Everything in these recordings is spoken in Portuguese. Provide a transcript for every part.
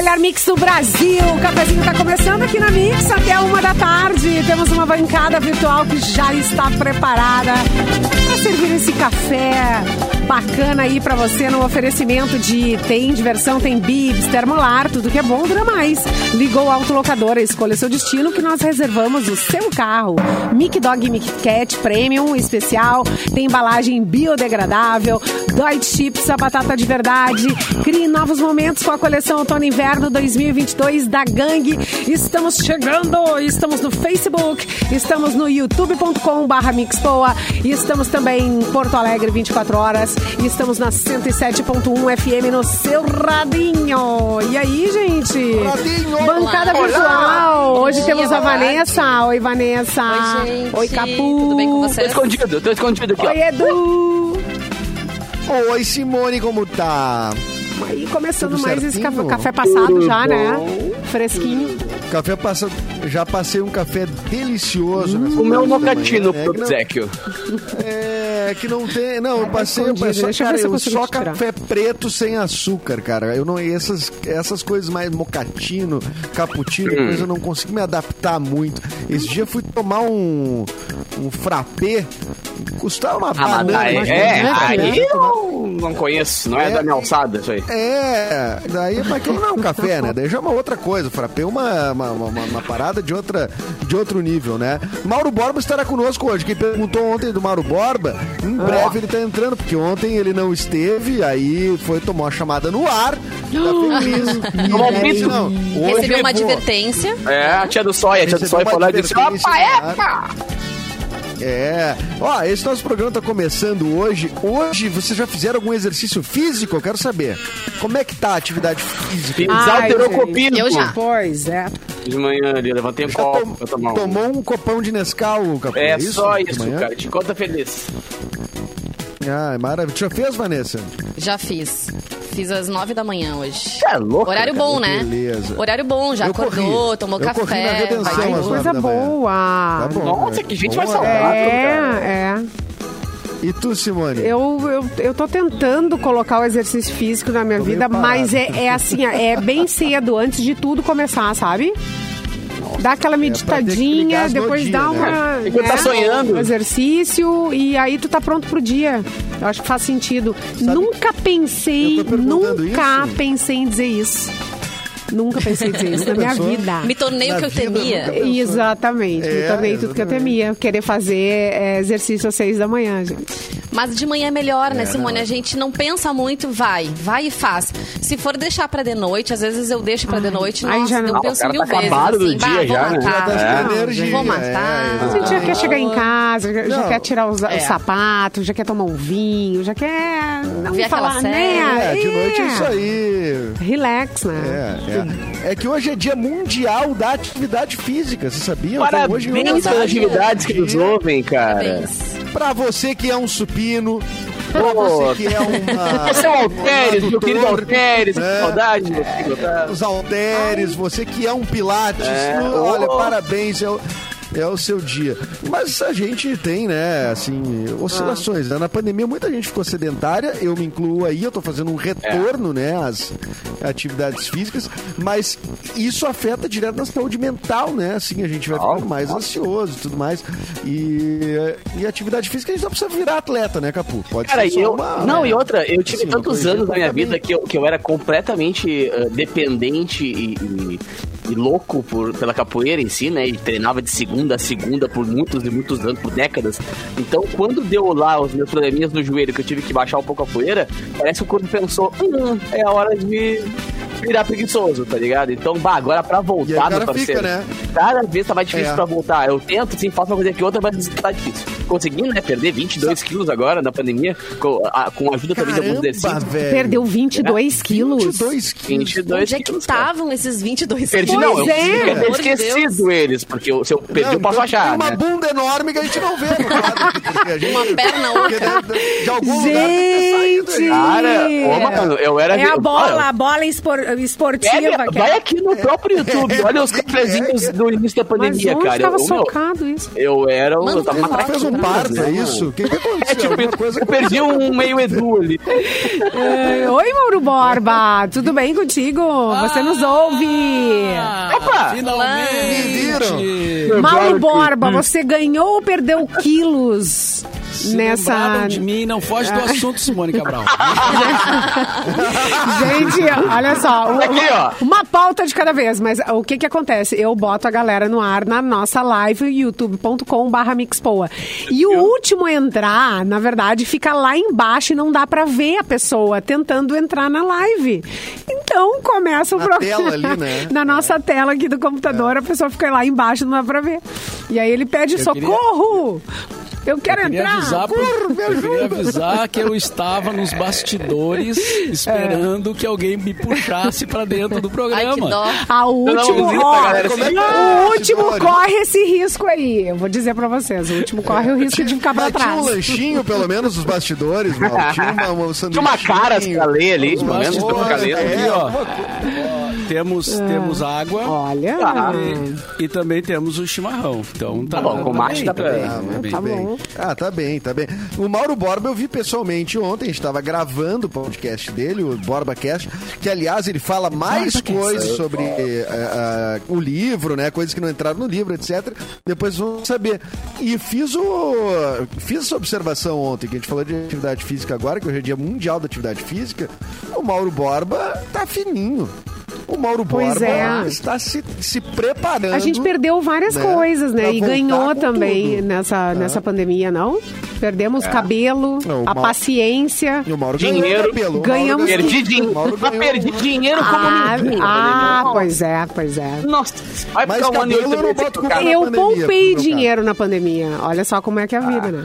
melhor mix do Brasil. O cafezinho tá começando aqui na Mix até uma da tarde. Temos uma bancada virtual que já está preparada para servir esse café bacana aí pra você no oferecimento de tem diversão, tem bibs, termolar, tudo que é bom dura mais. Ligou o autolocadora, escolha seu destino que nós reservamos o seu carro. Mic Dog Mic Cat Premium especial, tem embalagem biodegradável, Dói Chips, a batata de verdade. Crie novos momentos com a coleção Outono Inverno 2022 da Gangue. Estamos chegando, estamos no Facebook, estamos no youtube.com barra Mixpoa e estamos também em Porto Alegre 24 horas e estamos na 107.1 FM no seu radinho. E aí, gente? Radinho. Bancada Olá. virtual. Hoje Bom temos dia, a Vanessa. Oi, Vanessa. Oi, gente. Oi, Capu. Tudo bem com Tô vocês? escondido, tô escondido aqui, ó. Oi, Edu. Oi, Simone, como tá? Aí começando Tudo mais esse café, café passado já, né? Fresquinho. Café passado. Já passei um café delicioso. nessa O meu mocatino né? pro Que não- obsequio. É, que não tem. Não, eu passei, eu passei Deixa cara, eu só café preto sem açúcar, cara. Eu não. Essas, essas coisas mais mocatino, cappuccino, Hum. coisa, eu não consigo me adaptar muito. Esse dia eu fui tomar um. Um frappé. Custava uma Ah, banana. aí, mas é, não aí eu não conheço, não é, É. da minha alçada isso aí. É, daí, mas aquilo não é um café, né? Daí já é uma outra coisa. O frappé é uma, uma, uma, uma parada de, outra, de outro nível, né? Mauro Borba estará conosco hoje. Quem perguntou ontem do Mauro Borba, em breve ele tá entrando, porque ontem ele não esteve, aí foi, tomou a chamada no ar. Tá feliz. E pito. não, hoje Recebeu uma advertência. É, a tia do Soia, a tia do foi lá e disse: Opa, epa! É. Ó, esse nosso programa tá começando hoje. Hoje, vocês já fizeram algum exercício físico? Eu quero saber. Como é que tá a atividade física? Fiz Ai, alterocopismo. Eu já. Pois é. De manhã ali, levantei um Já copo tom- pra tomar um. tomou um copão de Nescau, Capu? É isso? só isso, cara. Te conta feliz. Ah, maravilha. Já fez, Vanessa? Já fiz. Fiz às nove da manhã hoje. É louco. Horário bom, né? Beleza. Horário bom, já Eu acordou, corri. tomou Eu café. corri na Redenção vai nove Coisa boa. Tá bom. Nossa, né? que gente mais saudável. cara. É, é. E tu, Simone? Eu, eu, eu tô tentando colocar o exercício físico na minha Tô vida, mas é, é assim, é bem cedo, antes de tudo começar, sabe? Dá aquela É, meditadinha, as depois nodinhas, dá né? uma. Enquanto tá sonhando. Um exercício e aí tu tá pronto pro dia. Eu acho que faz sentido. nunca pensei, nunca isso. pensei em dizer isso. Nunca pensei em dizer isso na minha vida. Me tornei Na o que eu temia. Exatamente, me É, tornei tudo que eu exatamente. temia. Querer fazer é, exercício às seis da manhã, gente. Mas de manhã é melhor, né, É, Simone? não. A gente não pensa muito, vai. Vai e faz. Se for deixar pra de noite, às vezes eu deixo pra de noite, Aí nossa, já não. eu o penso mil tá vezes. acabado do assim, dia bah, vou já, né? matar, Já tá energia. vou é, matar. A gente já quer chegar em casa, já, já quer tirar os, É. os sapatos, já quer tomar um vinho, já quer. Não Ver falar, né? É, de noite é isso aí. Relax, né? É, é. É que hoje é dia mundial da atividade física, você sabia? Então, hoje é Parabéns um pelas atividades que nos ouvem, cara. Pra você que é um supino, pra você que é uma... Você é o Alteres, um meu querido Alteres, que né? saudade, tá? Os halteres, você que é um pilates, É, olha, ô. parabéns, é o, é o seu dia. Mas a gente tem, né, assim, oscilações. né? Na pandemia muita gente ficou sedentária, eu me incluo aí, eu tô fazendo um retorno, né, às atividades físicas, mas isso afeta direto na saúde mental, né, assim, a gente vai ficando mais ansioso e tudo mais. E, e atividade física a gente não precisa virar atleta, né, Capu? Pode Cara, ser eu. uma- Não, e outra, eu tive Assim, tantos anos na minha vida que eu, que eu era completamente eh, dependente e, e- e louco por, pela capoeira em si, né? E treinava de segunda a segunda por muitos e muitos anos, por décadas. Então, quando deu lá os meus probleminhas no joelho, que eu tive que baixar um pouco a poeira, parece que o corpo pensou: hum, é a hora de virar preguiçoso, tá ligado? Então, bah, agora pra E aí voltar, meu parceiro. fica, né? Cada vez tá mais difícil É. pra voltar. Eu tento, sim, faço uma coisa que outra, mas tá difícil. Consegui, né, perder 22 quilos agora na pandemia, com a, com a ajuda também de alguns Caramba, exercícios. velho. Perdeu 22 quilos. 22 quilos. 22 Onde é que estavam esses 22 Perdi, quilos? Não, eu é. devia ter esquecido eles, porque eu- se eu perdi, Não, eu posso tem achar, uma né? bunda enorme que a gente não vê no quadro, porque a gente- Uma perna outra. de, de algum lugar tem que ter saído aí. Gente! Cara, ô, mano, eu era... É a bola, olha, a bola espor- esportiva. que vai é- aqui no próprio YouTube, olha os cafezinhos do início da Mas pandemia, onde cara. tava Eu, meu, socado isso? eu era... um- Manda Eu tava matraquinho, Fez um parto, é né? isso? O que, que aconteceu? É tipo, coisa eu perdi um meio Edu ali. É, Oi, Mauro Borba, tudo bem contigo? Você nos ouve. Opa! Me Finalmente! viram? Mauro Borba, você ganhou ou perdeu quilos Se nessa... de mim, não foge do assunto, Simone Cabral. Gente, olha só. o- Aqui, ó. Uma pauta de cada vez, mas o que que acontece? Eu boto a galera no ar na nossa live, youtube.com barra mixpoa. E o último a entrar, na verdade, fica lá embaixo e não dá pra ver a pessoa tentando entrar na live. Então, começa o Na programa. tela ali, né? Na nossa tela aqui do computador, a pessoa fica lá embaixo, não dá pra ver. E aí ele pede Eu queria- socorro! Eu quero Eu queria entrar! avisar, me eu queria avisar que eu estava nos bastidores esperando que alguém me puxasse pra dentro do Ai, que programa. dó. Ah, o Não, último, não, ó, galera, como é o é? último corre esse risco aí. Eu vou dizer pra vocês, o último corre o risco de ficar pra Mas tinha um trás. lanchinho, pelo menos, nos bastidores, Mauro. Tinha uma, uma Tinha uma caras pra ler ali, pelo menos, ficar lendo. é, Aqui, ó. alguma coisa. Temos, temos água Olha, Ah, e, e também temos o chimarrão. Então tá, Tá bom, com tá mate bem, dá tá pra- bem, Ah, tá bem. tá bem. bom. Ah, tá bem, tá bem. O Mauro Borba eu vi pessoalmente ontem, a gente estava gravando o podcast dele, o BorbaCast, que aliás ele fala mais coisas sobre eh, ah, o livro, né? Coisas que não entraram no livro, etc. Depois vamos saber. E fiz o. Fiz essa observação ontem, que a gente falou de atividade física agora, que hoje é dia mundial da atividade física. O Mauro Borba tá fininho. O Mauro Pois Borba é. está se, se preparando. a gente perdeu várias né, coisas, né? pra E ganhou também tudo. nessa, nessa pandemia, não? Perdemos cabelo, Não, o a Mauro- paciência. E o Mauro Dinheiro. ganhou Ganhamos- ganhou- Perdi, din... o Mauro Mas ganhou- perdi dinheiro como Ah, ninguém. ah, Nossa. pois é, pois é. Nossa, vai Mas ficar um ano e eu Eu pandemia, poupei dinheiro na pandemia. Olha só como é que é a vida, né?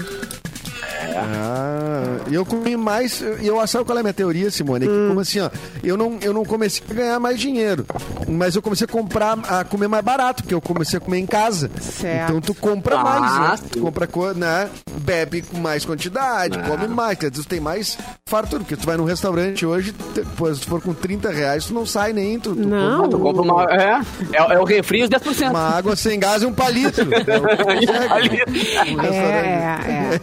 Ah, e eu comi mais. E eu sabe qual é a minha teoria, Simone? É Hum. Que como assim, ó, eu não, eu não comecei a ganhar mais dinheiro, mas eu comecei a comprar, a comer mais barato, porque eu comecei a comer em casa. Certo. Então tu compra mais, né? Tu compra, co- né? Bebe com mais quantidade, come mais, quer dizer, tu tem mais fartura, porque tu vai num restaurante hoje, se tu for com 30 reais, tu não sai nem, tu, tu Não. compra Tu compra uma. É, é, é o refri os 10%. uma água sem gás e um palito. É. Um É, restaurante.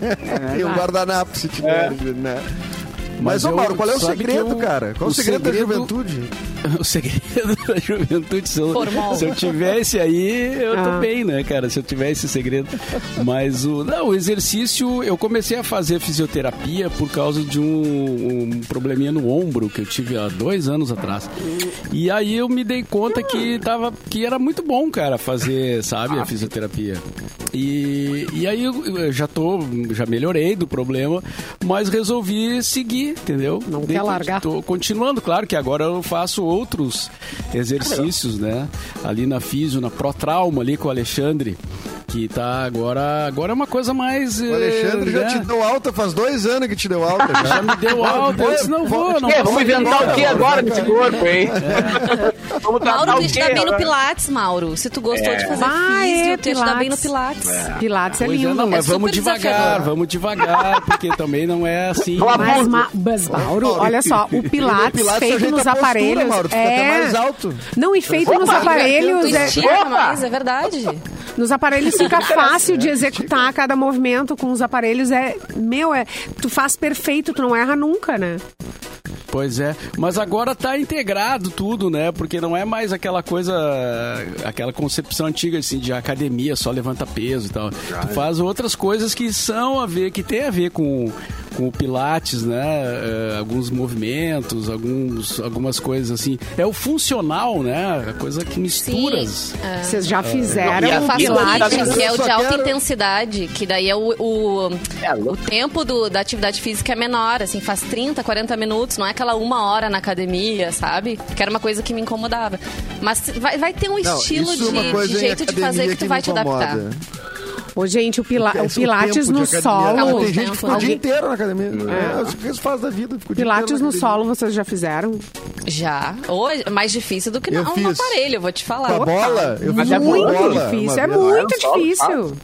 é, é. E um guardanapo, se tiver, né? Mas, Mas ô Mauro, qual é o segredo, eu- cara? Qual o o segredo, da segredo- juventude? O segredo da juventude, se eu, Formal. se eu tivesse aí, eu Ah. tô bem, né, cara? Se eu tivesse esse segredo. Mas o, não, o exercício, eu comecei a fazer fisioterapia por causa de um, um probleminha no ombro que eu tive há dois anos atrás. E aí eu me dei conta que, tava, que era muito bom, cara, fazer, sabe, a fisioterapia. E, e aí eu já tô, já melhorei do problema, mas resolvi seguir, entendeu? Não Dei- quer largar. Tô continuando, claro que agora eu faço outros exercícios, né? Ali na Físio, na Pro Trauma, ali com o Alexandre, que tá agora. Agora é uma coisa mais. O Alexandre já te deu alta, faz dois anos que te deu alta já. Já me deu alta, eu disse, não vou, não É, vamos inventar o que agora nesse corpo, hein? Vamos tratar Mauro, o tu dá bem no? Pilates, Mauro. Se tu gostou de fazer Ah, físio, é, tu dar bem no Pilates. Pilates. Pilates é Pois é, lindo. não, mas É vamos devagar, desafiador. vamos devagar, porque também não é assim. Vamos Mas, ma- mas, Mauro, olha só, o Pilates, Pilates feito nos a postura, aparelhos. Mauro, tu fica até é... mais alto. Não, e feito nos aparelhos. É... é verdade. Nos aparelhos fica fácil de executar cada movimento com os aparelhos. É, meu, é, tu faz perfeito, tu não erra nunca, né? Pois é, mas agora tá integrado tudo, né? Porque não é mais aquela coisa, aquela concepção antiga assim de academia só levanta peso e tal. Tu faz outras coisas que são a ver, que tem a ver com, com o pilates, né? Eh, alguns movimentos, alguns, algumas coisas assim. É o funcional, né? A coisa que mistura. Sim. Vocês já fizeram E a Eu o Pilates. Lifting, que é o de alta quero- intensidade, que daí é o, o, É, o tempo do- da atividade física é menor, assim, faz 30, 40 minutos, não é aquela uma hora na academia, sabe? Que era uma coisa que me incomodava. Mas vai, vai ter um Não, estilo é de, de jeito de fazer que tu vai te adaptar. Ô, gente, o, pila- o Pilates no solo. Tem o gente que ficou o dia inteiro na academia. É, o que eles fazem da vida. o Pilates no solo vocês já fizeram? Já. Ou é mais difícil do que Eu não fiz. no aparelho, eu vou te falar. Com a bola? Eu fiz é muito bola difícil, é muito É solo, difícil.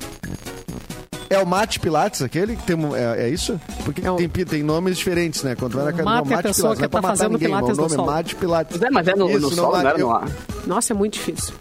É o mate pilates aquele? que Tem, é, é isso? Porque É o- tem, tem nomes diferentes, né? Quando vai na academia, Mate é a mate pessoa pilates. que não é tá fazendo ninguém, pilates o nome no solo. é mate pilates. Mas é, mas é no, Isso, no não, solo, não era eu- no ar. Nossa, é muito difícil.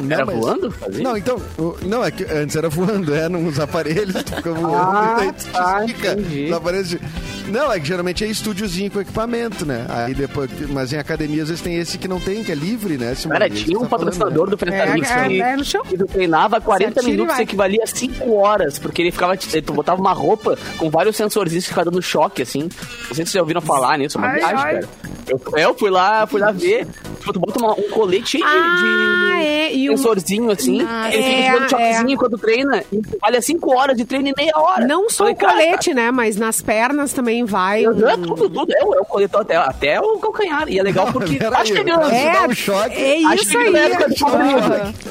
Não, Era mas- voando? Fazia? Não, então, não, é que antes era voando, é, nos aparelhos, tu fica voando, Ah, e tu tá, entendi. nos aparelhos de- Não, é que geralmente é estúdiozinho com equipamento, né? Aí depois, mas em academia às vezes tem esse que não tem, que é livre, né? Simone? Cara, tinha um tá falando, patrocinador né? do Festa Mix É, que, é, é que tu treinava 40 Certinho e minutos, vai. equivalia a 5 horas, porque ele ficava, tu botava uma roupa com vários sensorzinhos que ficava dando choque, assim. Não sei se vocês já ouviram falar nisso, é uma Ai, viagem, ai. cara. Eu, eu fui lá, fui lá ver. Tipo, tu bota uma- um colete de, Ah, de é, e um- sensorzinho, assim. Ah, ele fica é, dando choquezinho quando treina. E vale 5 horas de treino em meia hora. Não só Falei, o cara, colete, né? Mas nas pernas também vai. É, um- tudo, tudo. É, o- é o colete até, até o calcanhar. E é legal porque Pera tá aí, chegando. É, É, um choque. é Acho isso que aí. de.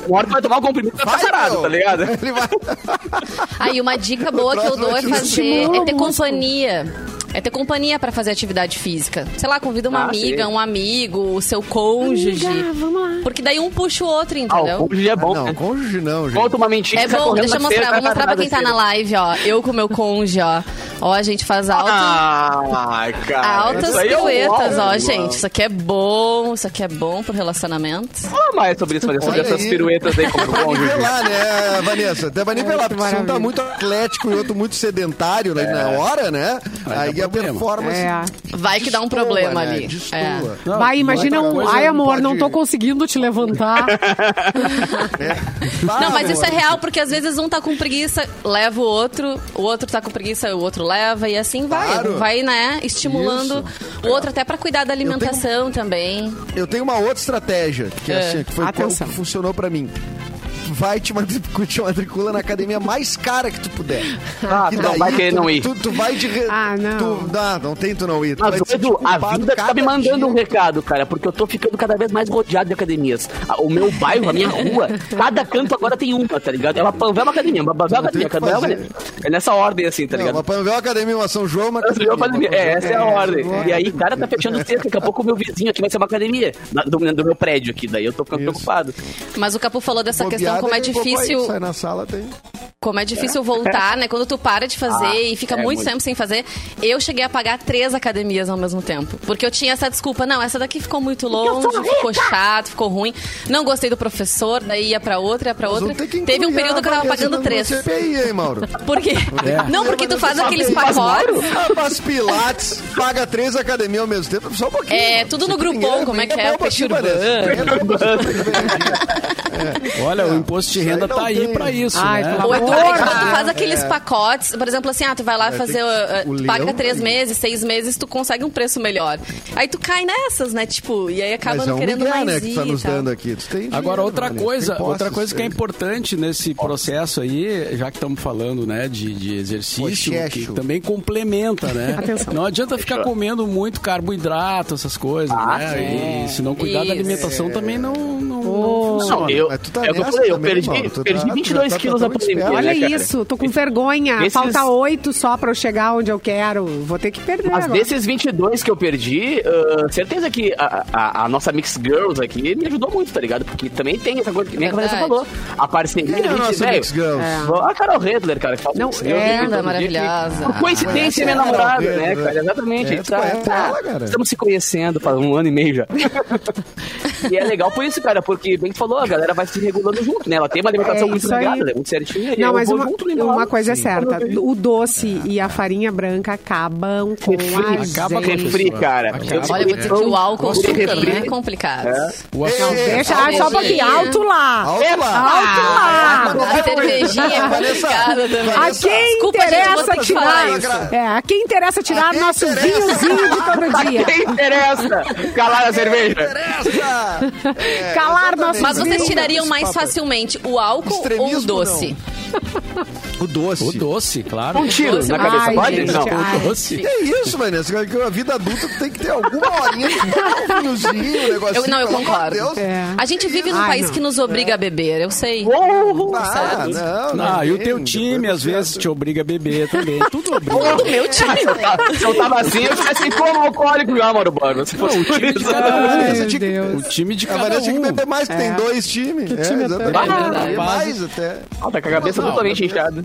Uma hora tu vai tomar um comprimido vai ficar sarado, tá ligado? Ele vai... Aí uma dica boa que eu dou é fazer, é o ter companhia. É ter companhia pra fazer atividade física. Sei lá, convida uma Ah, amiga, sim. um amigo, o seu cônjuge. Amiga, vamos lá. Porque daí um puxa o outro, Ah, entendeu? o cônjuge é bom, não, né? cônjuge não, gente. Conta uma mentira. É bom, deixa eu feira, mostrar. Vou mostrar pra quem tá na live, ó. Eu com meu cônjuge, ó. Ó, a gente faz alto. Ah, cara. Altas é piruetas, ó, uau, gente. Isso aqui é bom, isso aqui é bom pro relacionamento. Fala mais sobre isso, sobre Olha essas aí. piruetas aí como cônjuge. nivelar, né, Vanessa? Até pra nivelar, que porque se um tá muito atlético e outro muito sedentário né, na hora, né? Aí a problema. performance. É. Vai que dá um destoa, problema né? ali. É. Não, Vai, imagina outra um. coisa Ai, amor, não pode- tô conseguindo te levantar. Bah, Não, mas isso é real, porque às vezes um tá com preguiça, leva o outro, o outro tá com preguiça, o outro leva, e assim vai. Claro. Vai, né, estimulando o outro até pra cuidar da alimentação também. Eu tenho uma outra estratégia que, é. É. assim, que foi Atenção. que funcionou pra mim. Vai te matricu- te matricula na academia mais cara que tu puder. Ah, Que tu não vai querer tu, não ir. Tu, tu vai de. re- Ah, não. Tu, não, não tem tu não ir. Tu Mas, Edu, a vida tá me mandando um dia. recado, cara, porque eu tô ficando cada vez mais rodeado de academias. O meu bairro, a minha rua, cada canto agora tem uma, tá ligado? É uma Panvel uma academia, uma Panvel Não, academia, Panvel academia. É nessa ordem, assim, tá Não, ligado? uma Panvel Academia, uma São João, uma Essa é a academia. É, essa é a ordem. João. E aí, cara, tá fechando o. Daqui a pouco o meu vizinho aqui vai ser uma academia do, do meu prédio aqui. Daí eu tô ficando Isso. preocupado. Mas o Capu falou dessa questão, Bobeada, como é colocou aí, difícil. Sai na sala, tem. Como é difícil voltar, né? Quando tu para de fazer Ah, e fica é muito, muito. tempo sem fazer. Eu cheguei a pagar três academias ao mesmo tempo. Porque eu tinha essa desculpa. Não, essa daqui ficou muito longe, ficou chato, ficou ruim. Não gostei do professor, daí ia pra outra, ia pra Nós outra. Teve um período a que eu tava pagando três. CPI, hein, Mauro? Por quê? Não, porque tu faz aqueles pacotes. Ah, Faz pilates, paga três academias ao mesmo tempo, só um pouquinho. É, mano. tudo no Groupon, como é que é? Peixe urbano. Bomba aqui. Olha, o imposto de renda tá aí pra isso, Ai, né? Ou é quando tu faz aqueles pacotes, por exemplo, assim, ah, tu vai lá fazer, tem uh, que- uh, o paga três aí. meses, seis meses, tu consegue um preço melhor. Aí tu cai nessas, né? Tipo, e aí acaba Mas é não um querendo Miguel, mais né, ir que tá nos dando aqui. Tu tem dinheiro, Agora, outra Vanessa, coisa, tem outra coisa que é é. importante nesse processo aí, já que estamos falando, né, de, de exercício, que também complementa, né? Atenção. Não adianta ficar comendo muito carboidrato, essas coisas, Ah, né? E se não cuidar Isso. da alimentação também não, não, não Oh. funciona. Não, eu, Mas tu tá é o que eu nessa falei, eu perdi, Mauro, tu perdi tá- 22 tu já tá quilos na tão pandemia, esperto. Olha né, isso, tô com vergonha. Esses- Falta oito só pra eu chegar onde eu quero. Vou ter que perder Mas agora. desses 22 que eu perdi, ah, certeza que a, a- a nossa Mix Girls aqui me ajudou muito, tá ligado? Porque também tem essa coisa que nem a Vanessa falou. A parceria, é a gente, velho? É. A Carol Redler, cara, que faz Não, Girls é. maravilhosa. que- Por coincidência, Ah, minha namorada, Carol né, cara? Exatamente. É, a gente tu conhece ela, cara? Estamos se conhecendo faz um ano e meio já. e é legal por isso, cara, porque bem que falou, a galera vai se regulando junto, né? Ela tem uma alimentação É muito aí. ligada, é muito certinha. Não, mas uma, junto, né, uma coisa é certa: o doce e a farinha branca acabam com Refri, a acaba com. Refri, cara. Acaba. Eu Olha, vou dizer que o álcool com açúcar, refri. né? É complicado. O Ei, açúcar- ei, Deixa, alto ah, só um pouquinho. Alto lá! Alto lá. Alto lá! A cervejinha é complicada também. A quem interessa tirar. É, a quem interessa tirar A quem nosso interessa? vinhozinho de todo dia. Quem interessa? Calar a cerveja. Interessa! É, Calar exatamente. nossos Mas vocês tirariam mais Esse facilmente o álcool ou o doce? O doce. O doce, claro. Um tiro Doce, na cabeça, Ai, pode? gente, Não. ai. O doce. Que isso, Vanessa? Que a vida adulta tem que ter alguma horinha de um vinhozinho, um negocinho. Eu, não, eu amor de concordo. Deus. É. A gente vive num Ai, país não. que nos obriga a beber, eu sei. Ah, não, não, Ah, e o tem, teu time, às vezes, te obriga a beber também. Tudo obriga. Do meu time. Se eu tava assim, eu tivesse como alcoólico já, Mauro Borba. Se fosse por isso. Ah, Ai, Vanessa meu tinha que- Deus. O time de A cada Vanessa tinha que um. beber mais, que tem dois times. É, time é exatamente. É. E mais até. Ah, tá com a cabeça totalmente inchado.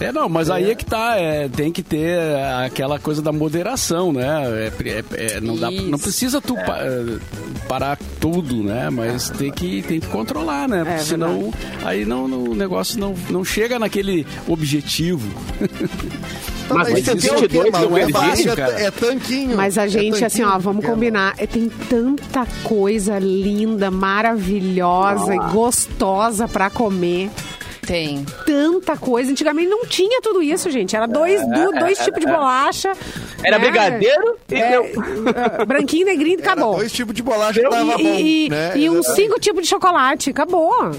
É, não, mas aí é que tá, é, tem que ter aquela coisa da moderação, né? É, é, é, não, dá, não precisa tu pa- é, parar tudo, né? Mas tem que, tem que controlar, né? Porque senão aí não, não- o negócio não, não chega naquele objetivo. Mas Mas é quê, 22 maluco? não é, existe, fácil, cara. é, é tanquinho. Mas a É gente, assim, tanquinho, ó, vamos é, combinar. é, Tem tanta coisa linda, maravilhosa e gostosa pra comer. Tem. Tanta coisa. Antigamente não tinha tudo isso, gente. Era dois, du- dois tipos de bolacha. Era né? brigadeiro e É, deu. é, branquinho, negrinho e Era acabou. dois tipos de bolacha que tava E, bom, e, né? e uns cinco tipos de chocolate. Acabou.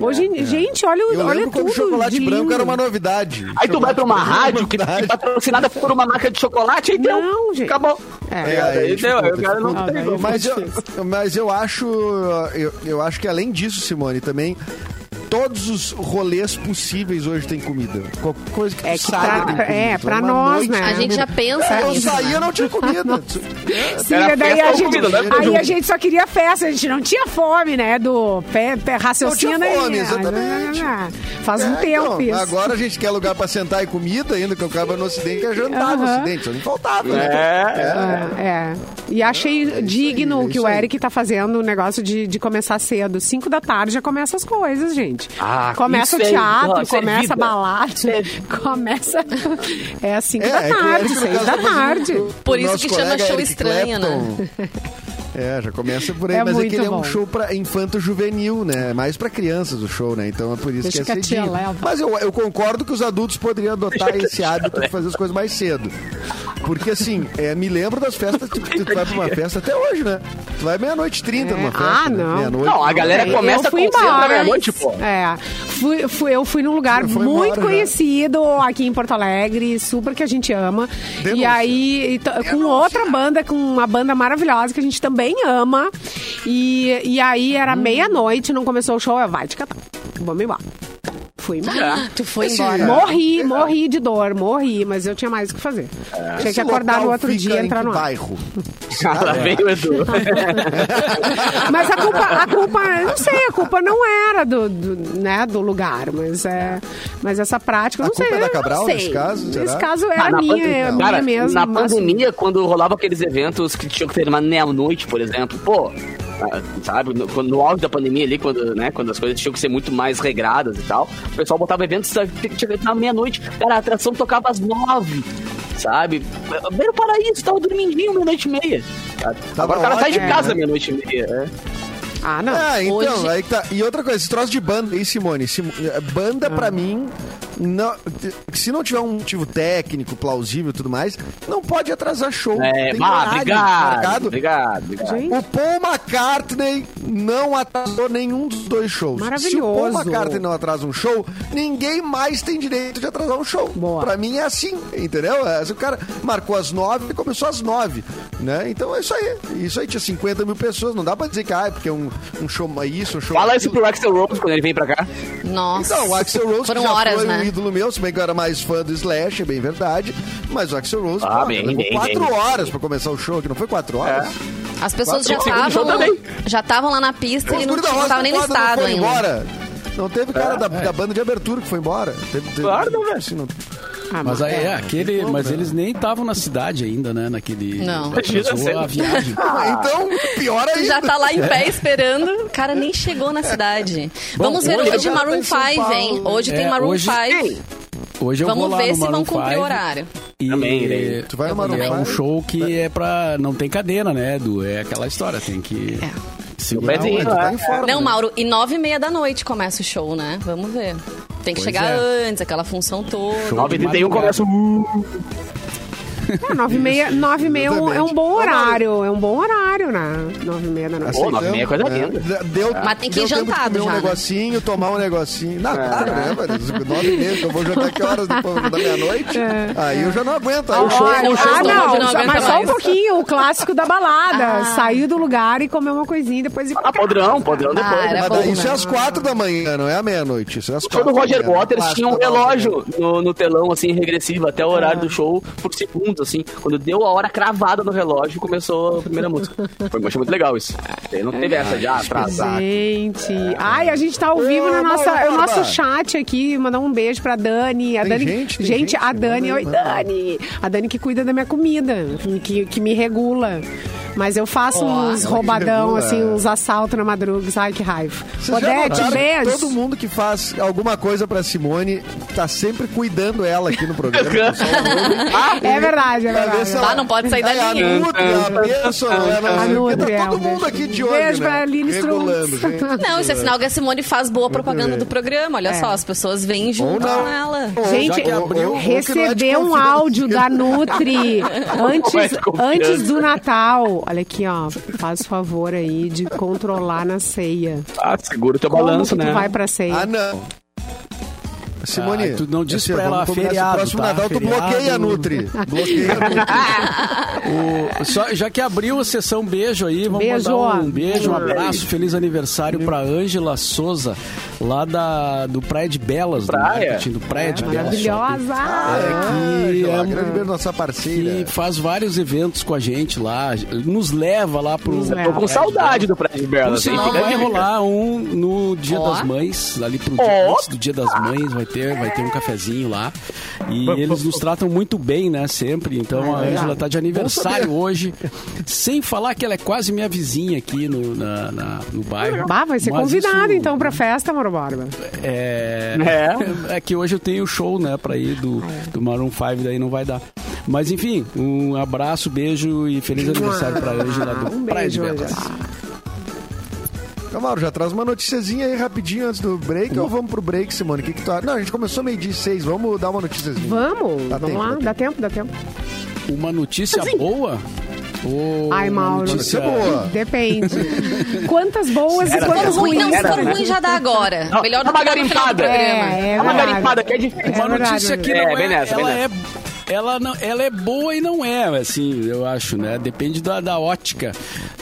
Hoje, gente, olha, Eu olha quando tudo. o chocolate de branco lindo. era uma novidade. Aí tu vai pra uma Chocolate rádio que é patrocinada por uma marca de chocolate, aí deu. Não, gente. Acabou. É. É, aí Aí deu, aí o cara não. Ah, daí mas, eu, mas eu acho eu, eu acho que além disso, Simone, também todos os rolês possíveis hoje tem comida. Qualquer coisa que tu É que saia, pra- comida. é, pra vai uma nós, noite, né? A gente já pensa É, eu nisso. saía, não tinha comida. Sim, Era daí festa a gente, comida, né? aí a gente só queria festa, a gente não tinha fome, né? Do pé, pé raciocina Não tinha aí. fome, exatamente. Ah, Faz um É, tempo então, isso. Agora a gente quer lugar pra sentar e comida ainda, que o cara vai no Ocidente quer jantar no. Ocidente. Só não faltava, né? É, é. E achei digno aí, é que o. Eric tá fazendo o negócio de, de começar cedo. Cinco da tarde já começa as coisas, gente. Ah, começa o é- teatro, é começa a balada, começa. É às cinco É, da é tarde, seis da tarde. Por isso que chama show Eric estranho, né? É, já começa por aí, É mas é que ele é um bom. show pra infanto-juvenil, né? Mais pra crianças o show, né? Então é por isso Deixa que é que a tia cedinho. leva. Mas eu, eu concordo que os adultos poderiam adotar esse hábito de fazer as coisas mais cedo. Porque assim, é, me lembro das festas que tu, que tu vai pra uma festa até hoje, né? Tu vai meia-noite e trinta numa festa. Ah, né? não. Meia-noite. Não, a galera É, começa com cedo meia-noite, pô. É, fui, fui- eu fui num lugar Já muito embora, já. conhecido aqui em Porto Alegre, super que a gente ama. E Denúncia. aí, e t- com outra banda, com uma banda maravilhosa que a gente também ama. E, e aí era meia-noite, não começou o show, eu, vai te catar. Vamos embora. Fui embora. Tu foi embora. Morri, morri de dor, morri, mas eu tinha mais o que fazer. Tinha que acordar no outro dia e entrar no ar. bairro. Lá vem o Edu. Mas a culpa, a culpa, eu não sei, a culpa não era do, do, né, do lugar, mas é, mas essa prática, eu A não sei. culpa é da não Cabral, nesse caso, será? Nesse caso era Ah, na minha, pandemia- é minha Cara, mesmo. Na pandemia, quando rolava aqueles eventos que tinham que terminar meia-noite, por exemplo, pô, ah, sabe, no, quando- no auge da pandemia ali, quando, né, quando as coisas tinham que ser muito mais regradas e tal, o pessoal botava eventos que tinha que terminar meia-noite. Cara, a atração tocava às nove, sabe? Beira o paraíso, tava dormindinho meia-noite e meia. Tava Agora o cara sai de casa né? meia-noite e meia. é. Ah, não. Ah, então, Hoje- aí tá. E outra coisa, esse troço de banda aí, Simone. Sim- banda, Ah. pra mim, não, se não tiver um motivo técnico, plausível e tudo mais, não pode atrasar show. É, Tem obrigado, marcado. obrigado, obrigado. O Paul McCartney não atrasou nenhum dos dois shows. Se o Paul Maravilhoso. McCartney não atrasa um show, ninguém mais tem direito de atrasar um show. Boa. Pra mim é assim, entendeu? É, Se o cara marcou às nove, ele começou às nove, né? Então é isso aí. Isso aí tinha 50 mil pessoas. Não dá pra dizer que ah, é porque é um, um show isso, um show Fala isso pro Axel Rose quando ele vem pra cá. Nossa. Então, o Axel Rose Foram horas, foi né? Ídolo meu, se bem que eu era mais fã do Slash, é bem verdade. Mas o Axel Rose, Ah, pô, bem, levou bem, quatro bem. horas pra começar o show, que não foi quatro horas? As pessoas já Quatro- show estavam já estavam lá na pista e não estavam nem no estado ainda. embora. Não teve cara da, da banda de abertura que foi embora. Teve, teve, Claro, não, velho. assim, não- ah, Mas aí, é, é. aquele, mas eles nem estavam na cidade ainda, né? Naquele. Não. Começou a viagem. Ah, então, pior ainda. Já tá lá em pé esperando, o cara nem chegou na cidade. Vamos ver hoje Maroon tá em São 5, hein? Hoje tem É, Maroon hoje- 5. Hoje eu Vamos vou lá ver no se vão Maroon cumprir 5 o horário. E Também irei. Tu vai no Maroon é um show que é pra. Não tem cadena, né, Edu? É aquela história, tem que. É. Segurar. Tu tá é. em forma, Não, né? Mauro, e nove e meia da noite começa o show, né? Vamos ver. Tem que Pois chegar é. antes, aquela função toda. Show. 9 e 31 começa o... É, nove e meia, nove e meia é um, é um bom horário, é um bom horário, né? Nove e meia da noite. Pô, nove e meia é coisa É, linda. Deu, Mas tem que ir tempo de jantado comer já, um né? negocinho, tomar um negocinho. Não, claro, né, velho? Nove e meia, que eu vou jantar que horas depois da meia-noite? Aí eu já não aguento. Aí o show, Olha, o show ah, não, mas só um pouquinho, o clássico da balada. Ah. Sair do lugar e comer uma coisinha, depois ir pra Ah, podrão, podrão depois. Ah, Mas bom, isso é né? às quatro da manhã, não é à meia-noite. Isso é às O show quatro do Roger manhã, Waters tinha um relógio no, no telão, assim, regressivo, até o horário do show por segundo. Minutos, assim. Quando deu a hora cravada no relógio, começou a primeira música. Foi, achei muito legal isso. Não teve essa de ah, atrasar. Gente. Ai, a gente tá ao vivo no nosso, Mauro o nosso chat aqui. Mandar um beijo pra Dani. A Tem Dani gente, tem gente, gente, a Dani. Oi. Dani. A Dani que cuida da minha comida, que, que me regula. Mas eu faço uns roubadão, assim, uns assaltos na madruga. Ai, que raiva. Vocês Odete, beijo. Todo mundo que faz alguma coisa pra Simone tá sempre cuidando ela aqui no programa. É verdade, é verdade. se Tá, não pode sair da Aí a linha. Nutri, a Benção, ela- A Nutri, é, tá todo mundo beijo. aqui de olho, Beijo né? pra Aline Strunz. Não, isso é sinal que a Simone faz boa propaganda do programa. Olha É. só, as pessoas vêm junto com ela. Gente, é recebeu um áudio da Nutri é antes, antes do Natal. Olha aqui, ó. Faz favor aí de controlar na ceia. Ah, segura o teu Como balanço, que tu né? vai pra ceia? Ah, não. Simone, Ah, tu não disse assim, pra ela feriado, próximo tá? Natal tu Feriado. bloqueia a Nutri. Bloqueia a Nutri. O- só- já que abriu a sessão beijo aí, vamos Beijo. mandar um beijo, um abraço, feliz aniversário pra Ângela Souza, lá da, do Praia de Belas, do Praia? marketing do Praia de Belas. Maravilhosa! Ah, É que é- grande beijo, nossa parceira. Que faz vários eventos com a gente lá, nos leva lá pro. Nos Tô leva. com saudade do Prédio de Por sinal, a vai rolar um no Dia Ó. das Mães, ali pro dia, Ó. antes do Dia das Mães, vai ter, vai ter um cafezinho lá. E eles nos tratam muito bem, né, sempre. Então a Ângela tá de aniversário hoje. Sem falar que ela é quase minha vizinha aqui no, na, na- no bairro. Bah, vai ser Mas isso então pra festa, Moro Borba. É, É. é que hoje eu tenho show, né, pra ir do, do Maroon 5, daí não vai dar. Mas enfim, um abraço, beijo e feliz aniversário pra Ângela do Um Praia de beijo, Belas. Mauro, já traz uma noticiazinha aí rapidinho antes do break ou vamos pro break, Simone? O que, que tu acha? Não, a gente começou meio-dia e seis, vamos dar uma noticiazinha. Vamos, Dá vamos tempo, lá, dá dá tempo, dá tempo. Uma notícia boa? Ou Ai, uma Mauro. notícia- Notícia boa. Depende. Quantas boas e Era Se for quantas não, ruins se for também. ruim, já dá agora. Não, Melhor do uma que garimpada. programa. É, é uma garimpada que é difícil. Uma É notícia que é não é, bem nessa, bem nessa. é ela não, ela é boa e não é, assim, eu acho, né? Depende da, da ótica.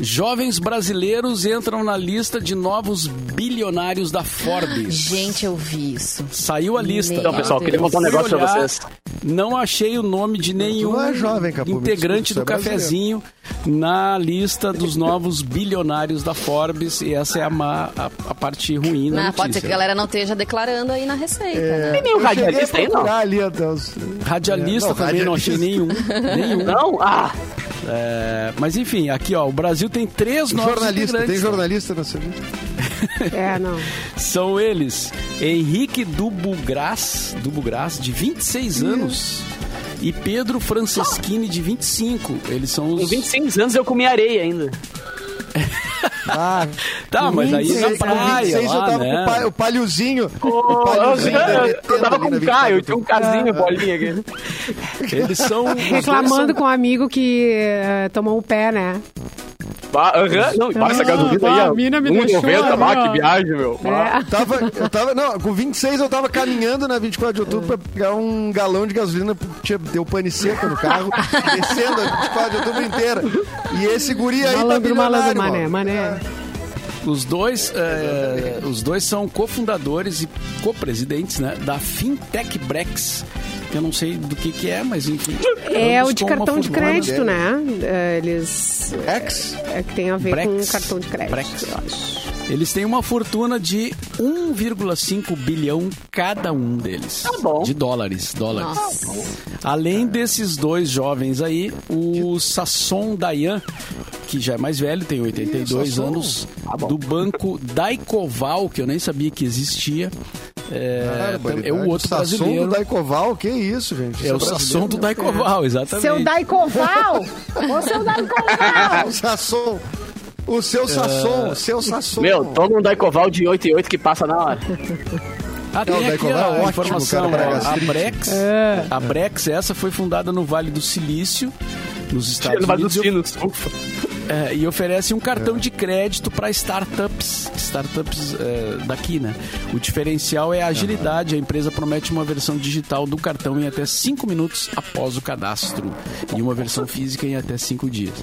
Jovens brasileiros entram na lista de novos bilionários da Forbes. Gente, eu vi isso. Saiu a lista. Meu Então, pessoal, queria contar um negócio pra vocês. Não achei o nome de nenhum não é jovem, Capu, integrante desculpa, do é cafezinho na lista dos novos bilionários da Forbes. E essa é a, má- a, a parte ruim da Não, notícia. pode ser que a galera não esteja declarando aí na receita, né? Tem nenhum radialista aí, não? ali até os... Radialista Não, também não achei radialista. nenhum. nenhum. Não? Ah, É, mas enfim, aqui ó, o Brasil tem três novos Jornalista, tem jornalista nessa lista? É, não. São eles Henrique Dubugras, Dubugras de 26 anos, e Pedro Franceschini, de 25. Eles são com os. 25 anos eu comi areia ainda. Ah, Tá, mas aí na 26, com praia, 26 eu lá, tava né? com o, pa, o palhozinho. o Eu, palhozinho eu, eu tava com um caio, tinha um casinho, bolinha aqui. Eles são. Reclamando são- com um amigo que eh, tomou o pé, né? Bah, aham, Não, bah, essa Ah, gasolina bah, aí, a ó. mina me 1,90, deixou, bah, ó. que viagem, meu. É. Tava, eu tava, não, com 26 eu tava caminhando na 24 de outubro pra pegar um galão de gasolina, porque tinha, deu pane seca no carro, descendo a 24 de outubro inteira. E esse guri aí tá Malandro, bilionário, malandro, mané, mané. Os dois, é, os dois são cofundadores e co-presidentes né, da Fintech Brex. que Eu não sei do que, que é, mas enfim. É o de cartão de crédito, né? É, Eles. Ex? É que tem a ver Brex. com cartão de crédito. Brex. eu acho. Eles têm uma fortuna de 1,5 bilhão cada um deles. Tá bom. De dólares. dólares. Nossa. Além desses dois jovens aí, o Sasson Dayan, que já é mais velho, tem 82 Ih, Sasson. anos, bom. do banco Daikoval, que eu nem sabia que existia. É, é o outro Sasson brasileiro. do Daikoval, que isso, gente? É o Isso Sasson do brasileiro. Daikoval, exatamente. Seu Daicoval! Ô, seu Daicoval! O Sasson. O É. seu Sasson, o seu Sasson. Meu, toma um Daicoval de 8 e 8 que passa na hora. Ah, tem Não, o aqui Daicoval é a ótimo, informação. cara, ó, a. Brex, É. a Brex, essa foi fundada no Vale do Silício, nos Estados No Vale dos Unidos. Sinos. Ufa. É, e oferece um cartão de crédito para startups, startups é, daqui, né? O diferencial é a agilidade. A empresa promete uma versão digital do cartão em até 5 minutos após o cadastro e uma versão física em até 5 dias.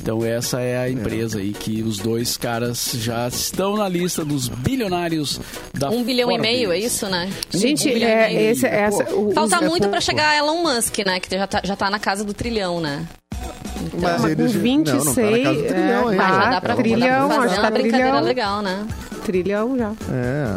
Então essa é a empresa aí que os dois caras já estão na lista dos bilionários da Um bilhão e Forbes. meio, é isso, né? Gente, Um e é, esse, essa, o- Falta os- muito pra chegar a Elon Musk, né? Que já tá, já tá na casa do trilhão, né? Mas com eles- 26, não, não tá do trilhão é, ainda. tá. Mas já dá pra, trilhão, dá pra acho fazer que uma tá brincadeira trilhão. legal, né? Trilhão já.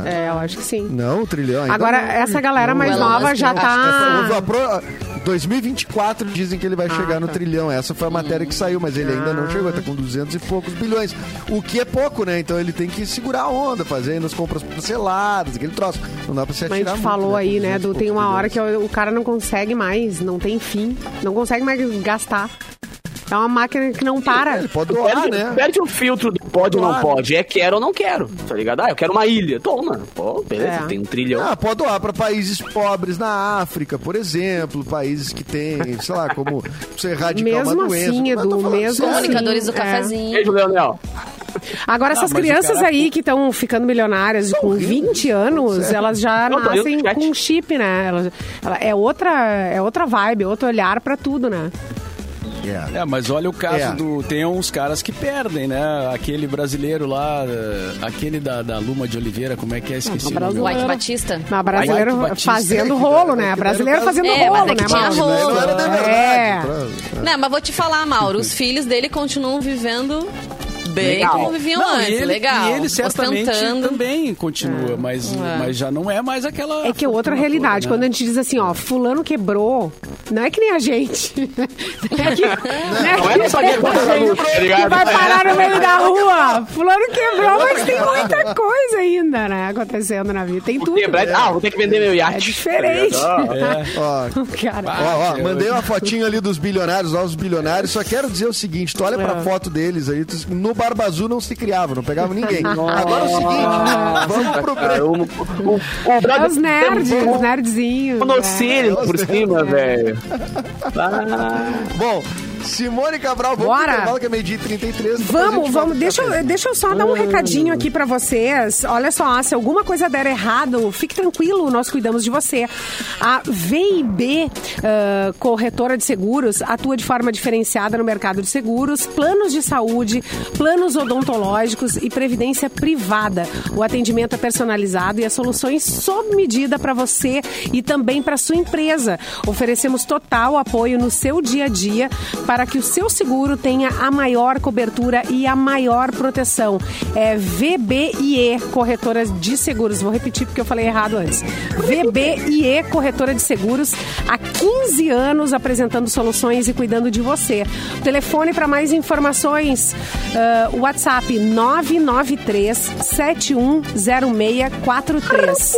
É. É, eu acho que sim. Não, trilhão ainda Agora, não. essa galera mais Elon nova já não. Tá. a pro- 2024 dizem que ele vai Ah, chegar no tá. trilhão. Essa foi a matéria que saiu, mas ele ainda não chegou. Tá com 200 e poucos bilhões. O que é pouco, né? Então ele tem que segurar a onda, fazer ainda as compras parceladas, aquele troço. Não dá pra se Mas a atirar gente muito, falou né, aí, né? 200 Do, tem uma hora bilhões. que o, o cara não consegue mais, não tem fim. Não consegue mais gastar. É uma máquina que não para. Ele pode doar, Perde, né? perde o filtro do pode ou não pode. É quero ou não quero. Tá ligado? Ah, eu quero uma ilha. Toma. Pô, beleza, É. tem um trilhão. Ah, pode doar para países pobres na África, por exemplo, países que têm, sei lá, como você erradicar Mesmo uma doença. assim, Edu, mesmo assim. Comunicadores do é. cafezinho. Beijo, Leonel. Agora, essas o crianças cara- aí que estão ficando milionárias com 20 anos, elas já Não, rindo nascem com chip, né? Elas, ela- é, outra, é outra vibe, é outro olhar pra tudo, né? É. É, mas olha o caso É. do. Tem uns caras que perdem, né? Aquele brasileiro lá, eh, aquele da, da Luma de Oliveira, como é que é? Esqueci o nome. brasileiro. White Batista. Mas brasileiro White Batista. fazendo rolo, né? Brasileiro fazendo É, mas rolo, é que né, tinha Mauro? rolo. Não era de verdade. É. Não, mas vou te falar, Mauro, os filhos dele continuam vivendo bem Legal. como viviam Não, antes. e ele, Legal. E ele certamente Ostentando. também continua, mas, É. mas já não é mais aquela. É que é outra realidade. toda, Quando né? a gente diz assim, ó, fulano quebrou, não é que nem a gente. Não é que, Não é só que tá que ligado? vai parar no meio da rua. Fulano quebrou, mas tem muita coisa ainda, né, acontecendo na vida. Tem tudo. Quebrar- Ah, vou ter que vender meu É iate. diferente. Tá ligado? É. Ó, Cara, Ó, ó, mandei uma fotinho ali dos bilionários, novos bilionários. Só quero dizer o seguinte: tu olha pra É. foto deles aí, tu- no Barba Azul não se criava, não pegava ninguém. Agora é o seguinte: vamos pro break. o, o, o é brother os nerds, os nerdzinhos. Um né? nocílio por cima, velho. Bom, Simone Cabral, vamos Bora. pro intervalo que é meio-dia e 33. depois a Vamos, vamos. Deixa, eu- deixa eu só dar um recadinho aqui pra vocês. Olha só, se alguma coisa der errado, fique tranquilo, nós cuidamos de você. A VIB ah, Corretora de Seguros atua de forma diferenciada no mercado de seguros, planos de saúde, planos odontológicos e previdência privada. O atendimento é personalizado e as soluções sob medida para você e também para sua empresa. Oferecemos total apoio no seu dia a dia para que o seu seguro tenha a maior cobertura e a maior proteção. É VBIE Corretora de Seguros. Vou repetir porque eu falei errado antes. VBIE Corretora de Seguros há 15 anos apresentando soluções e cuidando de você. Telefone para mais informações, ah, WhatsApp 993 710643.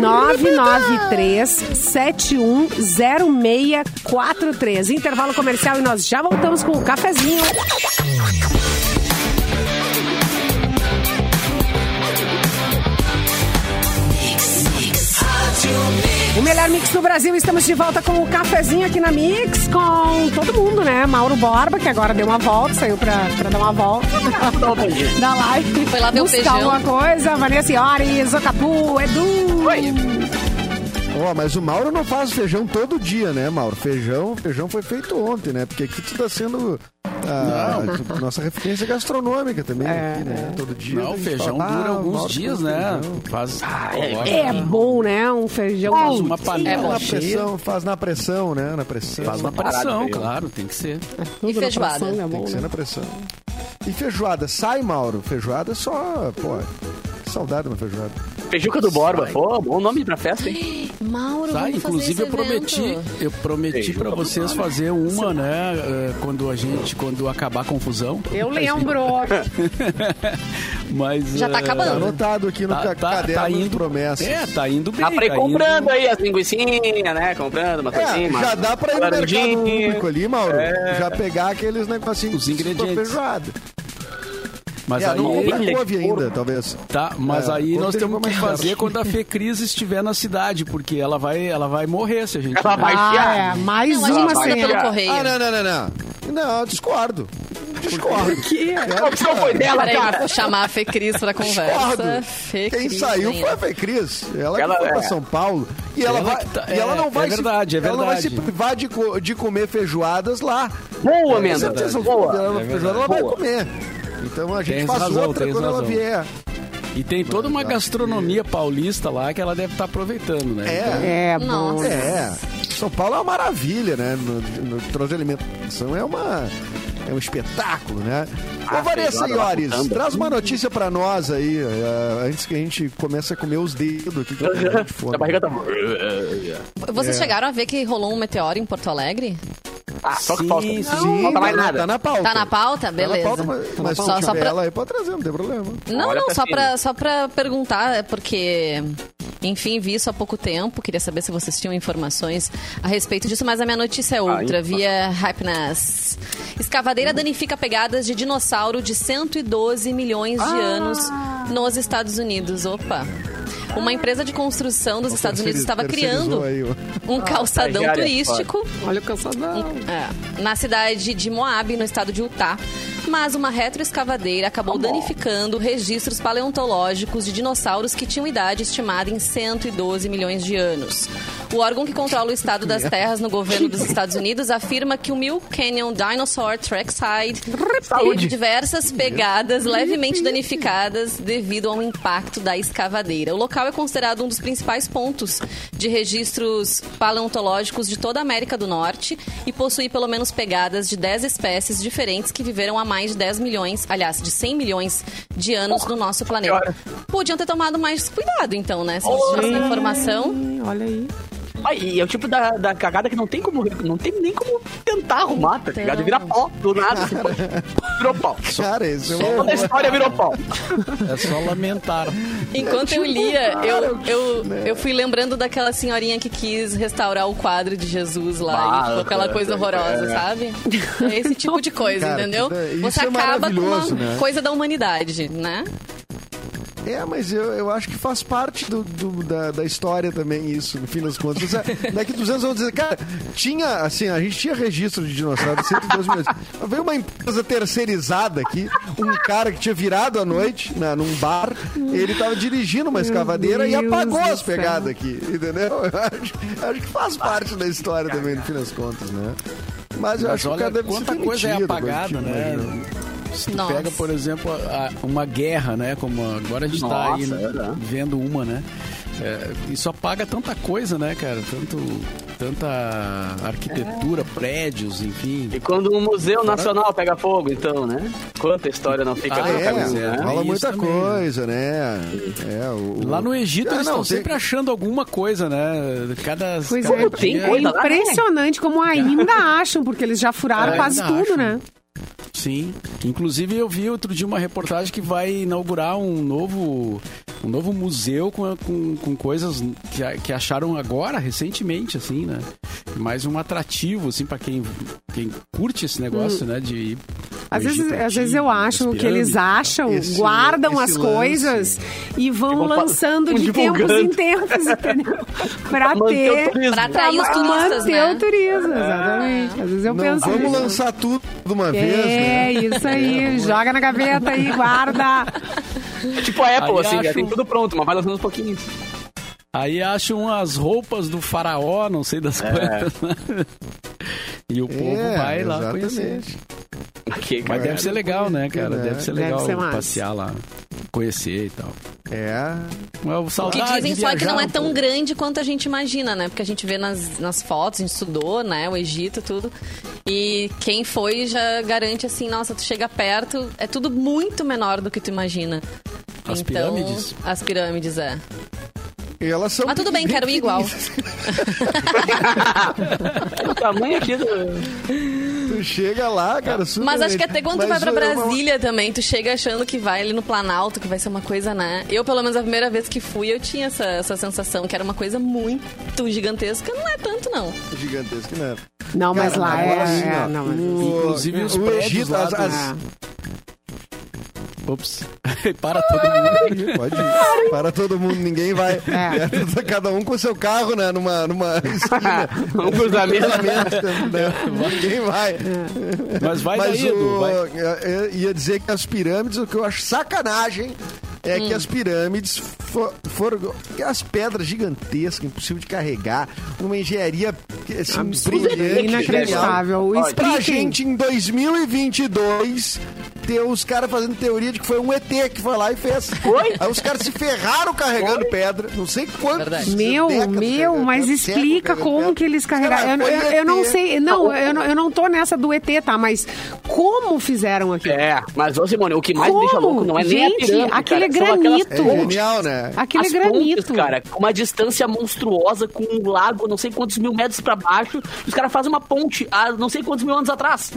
993 710643. Intervalo comercial e nós já voltamos com o cafezinho. O melhor mix do Brasil, estamos de volta com o cafezinho aqui na Mix, com todo mundo, né? Mauro Borba, que agora deu uma volta, saiu pra, pra dar uma volta da live. Foi lá ver o buscar feijão. alguma coisa. Vanessa Iores, Ocapu, Edu. Ó, mas o Mauro não faz feijão todo dia, né, Mauro? Feijão, feijão foi feito ontem, né? Porque aqui tu tá sendo a nossa referência gastronômica também, aqui, né? Todo dia. Não, o feijão fala, dura ah, alguns Mauro dias, né? Faz. É bom, né? Um feijão. Faz uma Faz panela na cheia. pressão, faz na pressão, né? Na pressão. Faz na pressão, claro, tem que ser. E feijoada? Coração, é bom, Tem que ser né? na pressão. E feijoada, sai, Mauro. Feijoada é só, pô, que saudade uma feijoada. Feijuca do Borba. Pô, bom nome pra festa, hein? Mauro, Tá, vamos inclusive fazer eu esse prometi, evento. eu prometi pra vocês fazer uma, né, eh, quando a gente, quando acabar a confusão. Eu lembro. Mas Já tá eh, Tá acabando. anotado aqui no ca- caderno de promessas. É, tá indo bem. Dá pra ir tá comprando indo- aí as linguiçinhas, né? Comprando uma É, coisinha. já dá pra ir no mercado público ali, Mauro. É. Já pegar aqueles negocinhos Os ingredientes. feijoada. Mas é, aí, não couve ainda, talvez. tá, mas É, aí nós temos que fazer quando a Fê Cris estiver na cidade, porque ela vai, ela vai morrer se a gente. Ela vai Ah, é. Mais Não, uma cena. pelo correio. Ah, não, não, não, não. Não, eu discordo. Discordo. Que? A opção foi dela, Peraí, cara. vou chamar a Fê Cris pra conversa. Discordo. Fê Quem Cris, saiu foi a Fê Cris. Ela, Ela que foi pra é. São Paulo. E ela, Ela vai, tá- e ela é- não vai é verdade, se, é Ela não vai se verdade. privar de, de comer feijoadas lá. Boa, Com Mendes. certeza, Boa. ela, É ela vai comer. Então a gente Tens faz razão, outra quando ela razão. vier. E tem toda uma gastronomia paulista lá que ela deve estar aproveitando, né? Então, É. É, bom. Nossa. É, São Paulo é uma maravilha, né? No, no troço de alimentação é uma é um espetáculo, né? Ô, Ah, Vanessa feijoada lá Iores, traz uma notícia pra nós aí, eh, antes que a gente comece a comer os dedos aqui. que fome. A barriga tá... Vocês É. chegaram a ver que rolou um meteoro em Porto Alegre? Ah, só que Sim, falta. sim. Não falta mais tá, nada. tá na pauta. Tá na pauta? Tá Beleza. na pauta, mas, mas Só- se só tiver pra- ela aí, pode trazer, não tem problema. Não, Olha não, pra só pra, só pra perguntar, é porque, enfim, vi isso há pouco tempo, queria saber se vocês tinham informações a respeito disso, mas a minha notícia é outra, Ah, via Hypeness. Escavadeira danifica pegadas de dinossauro de 112 milhões de anos nos Estados Unidos. Opa! Uma empresa de construção dos Estados Unidos estava criando um calçadão estagiária, turístico Olha o cansadão. é, na cidade de Moab, no estado de Utah. Mas uma retroescavadeira acabou danificando registros paleontológicos de dinossauros que tinham idade estimada em 112 milhões de anos. O órgão que controla o estado das terras no governo dos Estados Unidos afirma que o Mill Canyon Dinosaur Trackside teve diversas pegadas levemente danificadas devido ao impacto da escavadeira. O local é considerado um dos principais pontos de registros paleontológicos de toda a América do Norte e possui pelo menos pegadas de 10 espécies diferentes que viveram há mais de 10 milhões, aliás, de 100 milhões de anos no nosso planeta. Podiam ter tomado mais cuidado, então, né? Se eles tivessem essa informação. Olha aí. E é o tipo da, da cagada que não tem como não tem nem como tentar arrumar, tá ligado? Então. Vira pó do nada. assim, virou pó. Cara, esse é Toda a história virou pó. É só lamentar. Enquanto eu lia, eu, eu, né? eu fui lembrando daquela senhorinha que quis restaurar o quadro de Jesus lá Ah, e ficou aquela é, coisa horrorosa, é. sabe? É esse tipo de coisa, Cara, entendeu? isso Você é acaba com uma né? coisa da humanidade, né? É, mas eu, eu acho que faz parte do, do- da, da história também isso, no fim das contas. Daqui 200 anos, dizer, cara, tinha, assim, a gente tinha registro de dinossauro de 112 milhões. Mas Veio uma empresa terceirizada aqui, um cara que tinha virado à noite na, num bar, ele tava dirigindo uma escavadeira e apagou as pegadas aqui, entendeu? Eu acho, acho que faz parte da história também, no fim das contas, né? Mas eu Mas acho que o olha cara deve quanta coisa é apagada, tipo, né? imagina. Se tu Nossa. pega, por exemplo, a- uma guerra, né? Como agora a gente tá aí é vendo uma, né? É, isso apaga tanta coisa, né, cara? Tanto, tanta arquitetura, prédios, enfim. E quando um museu nacional pega fogo, então, né? Quanta história não fica Ah, é, É, né? isso muita também, coisa, né? É, o, Lá no Egito Ah, eles não, estão tem- sempre achando alguma coisa, né? Cada, Pois cada é, tem dia- coisa lá, né? impressionante como ainda acham, porque eles já furaram É, quase tudo, acham. né? Sim. Inclusive eu vi outro dia uma reportagem que vai inaugurar um novo um novo museu com, com, com coisas que, que acharam agora, recentemente, assim, né? Mais um atrativo, assim, pra quem, quem curte esse negócio, né? De ir Hum. Às vezes, Egito às vezes eu acho que eles acham, Esse- guardam esse as lance. coisas e vão vão fa- lançando de divulgando. tempos em tempos, entendeu? Pra ter. Pra atrair os pra turistas, manter né? o turismo, exatamente. Às vezes eu Não, penso vamos nisso. lançar tudo de uma vez, né? É, isso aí. Joga na gaveta aí, guarda. Tipo a Apple, Aí assim, já acho- tem tudo pronto, mas vai lançando uns pouquinhos. Aí acham as roupas do faraó, não sei das quantas. né? E o povo É, vai lá conhecer. Aqui, Mas cara. deve ser legal, né, cara? né? Deve ser Deve legal ser massa. passear lá, conhecer e tal. É. Mas o O que dizem só é que não é tão grande quanto a gente imagina, né? Porque a gente vê nas, nas fotos, a gente estudou, né? O Egito, tudo. E quem foi já garante assim, nossa, tu chega perto, é tudo muito menor do que tu imagina. As então, pirâmides? As pirâmides, é. E elas são Mas tudo bem, quero ir igual. O tamanho aqui do... Tu chega lá, cara, super Mas acho que até quando tu vai Mas pra Brasília também, tu chega achando que vai ali no Planalto, que vai ser uma coisa, né? Eu, pelo menos, a primeira vez que fui, eu tinha essa, essa sensação que era uma coisa muito gigantesca. Não é tanto, não. Gigantesco, né? Não, mas Cara, lá agora é. sim, é, não, mas- o- Inclusive os o prédios Egito, lá as, as- Ops. Para todo mundo. Pode ir. Para todo mundo, ninguém vai. É. Cada um com seu carro, né? Numa, numa esquina. Um cruzamento. né? Ninguém vai. Mas vai Mas daí, Edu. o, vai. eu- ia dizer que as pirâmides, o que eu acho sacanagem é Hum. que as pirâmides fo- foram as pedras gigantescas, impossível de carregar, uma engenharia assim, brilhante. Inacreditável. Pra gente, em 2022, ter os caras fazendo teoria de que foi um ET que foi lá e fez. Foi? Aí os caras se ferraram carregando pedra, não sei quantos. Verdade. Meu, meu, mas explica como pedra. que eles carregaram. Eu, Cara, eu- foi eu não sei, não, eu não, eu não tô nessa do ET, tá? Mas como fizeram aquilo? É, mas ô Simone, o que mais Como? deixa louco não é nem a Gente, pirâmide, aquilo cara, é granito. É genial, né? Aquilo As é granito. pontes, cara, uma distância monstruosa, com um lago, não sei quantos mil metros pra baixo, os caras fazem uma ponte há não sei quantos mil anos atrás.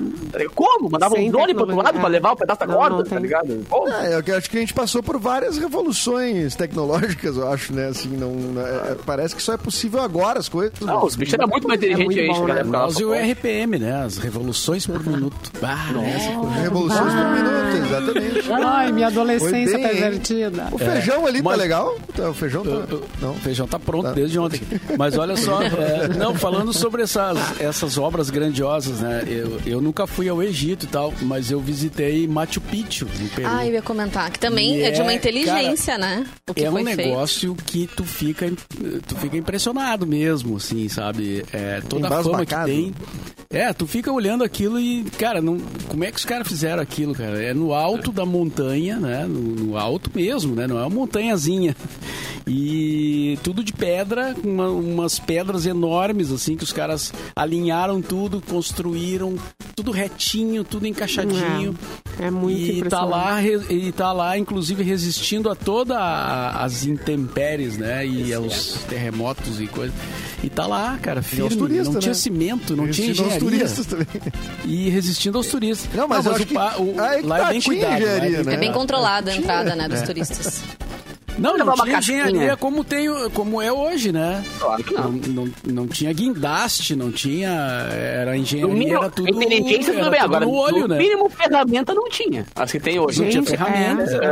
Como? Mandavam um drone pro outro lado pra levar o pedaço da corda, não tá ligado? É, eu acho que a gente passou por várias revoluções tecnológicas, eu acho, né? Assim, não, é, parece que só é possível agora as coisas. Não, os bichos eram muito mais inteligentes muito que a gente, bom, cara. né? Nós e o RPM, né? As revoluções por minuto. Ah, essa Revoluções por minuto, exatamente. Ai, minha adolescência hein? pervertida. O feijão ali tá Mas- legal? Tá, O feijão tá. Não. O feijão tá pronto Tá. desde ontem. Mas olha só, é, não, falando sobre essas, essas obras grandiosas, né? Eu, eu nunca fui ao Egito e tal, mas eu visitei Machu Picchu, no Peru. Ah, eu ia comentar. Que também E é de uma é, inteligência, né? O que é um foi feito. negócio que tu fica, tu fica impressionado mesmo, assim, sabe? É, toda a fama que tem. É, tu fica olhando aquilo e, cara, não, como é que os caras fizeram aquilo, cara? É no alto da montanha, né? No, no alto mesmo, né? Não é uma montanhazinha. E tudo de pedra, uma- umas pedras enormes, assim, que os caras alinharam tudo, construíram tudo retinho, tudo encaixadinho. É, é muito e tá impressionante. lá re- e tá lá inclusive resistindo a todas as intempéries, né, e aos terremotos e coisas. E tá lá, cara, firme, turistas, não tinha né? cimento, não tinha Resistindo aos engenharia. Turistas também. E resistindo aos turistas. Não, mas eu acho o que- o- aí que lá tá, é bem tinha cuidado. é engenharia, bem né? É bem controlada a entrada, né, dos turistas. Não, não uma tinha engenharia como, tem, como é hoje, né? Claro que não. Não, não tinha guindaste, não tinha. Era engenharia, mínimo, era tudo. inteligência era tudo bem, agora no olho, no né? mínimo ferramenta não tinha. As que tem hoje. Não tinha Gente, ferramentas. é.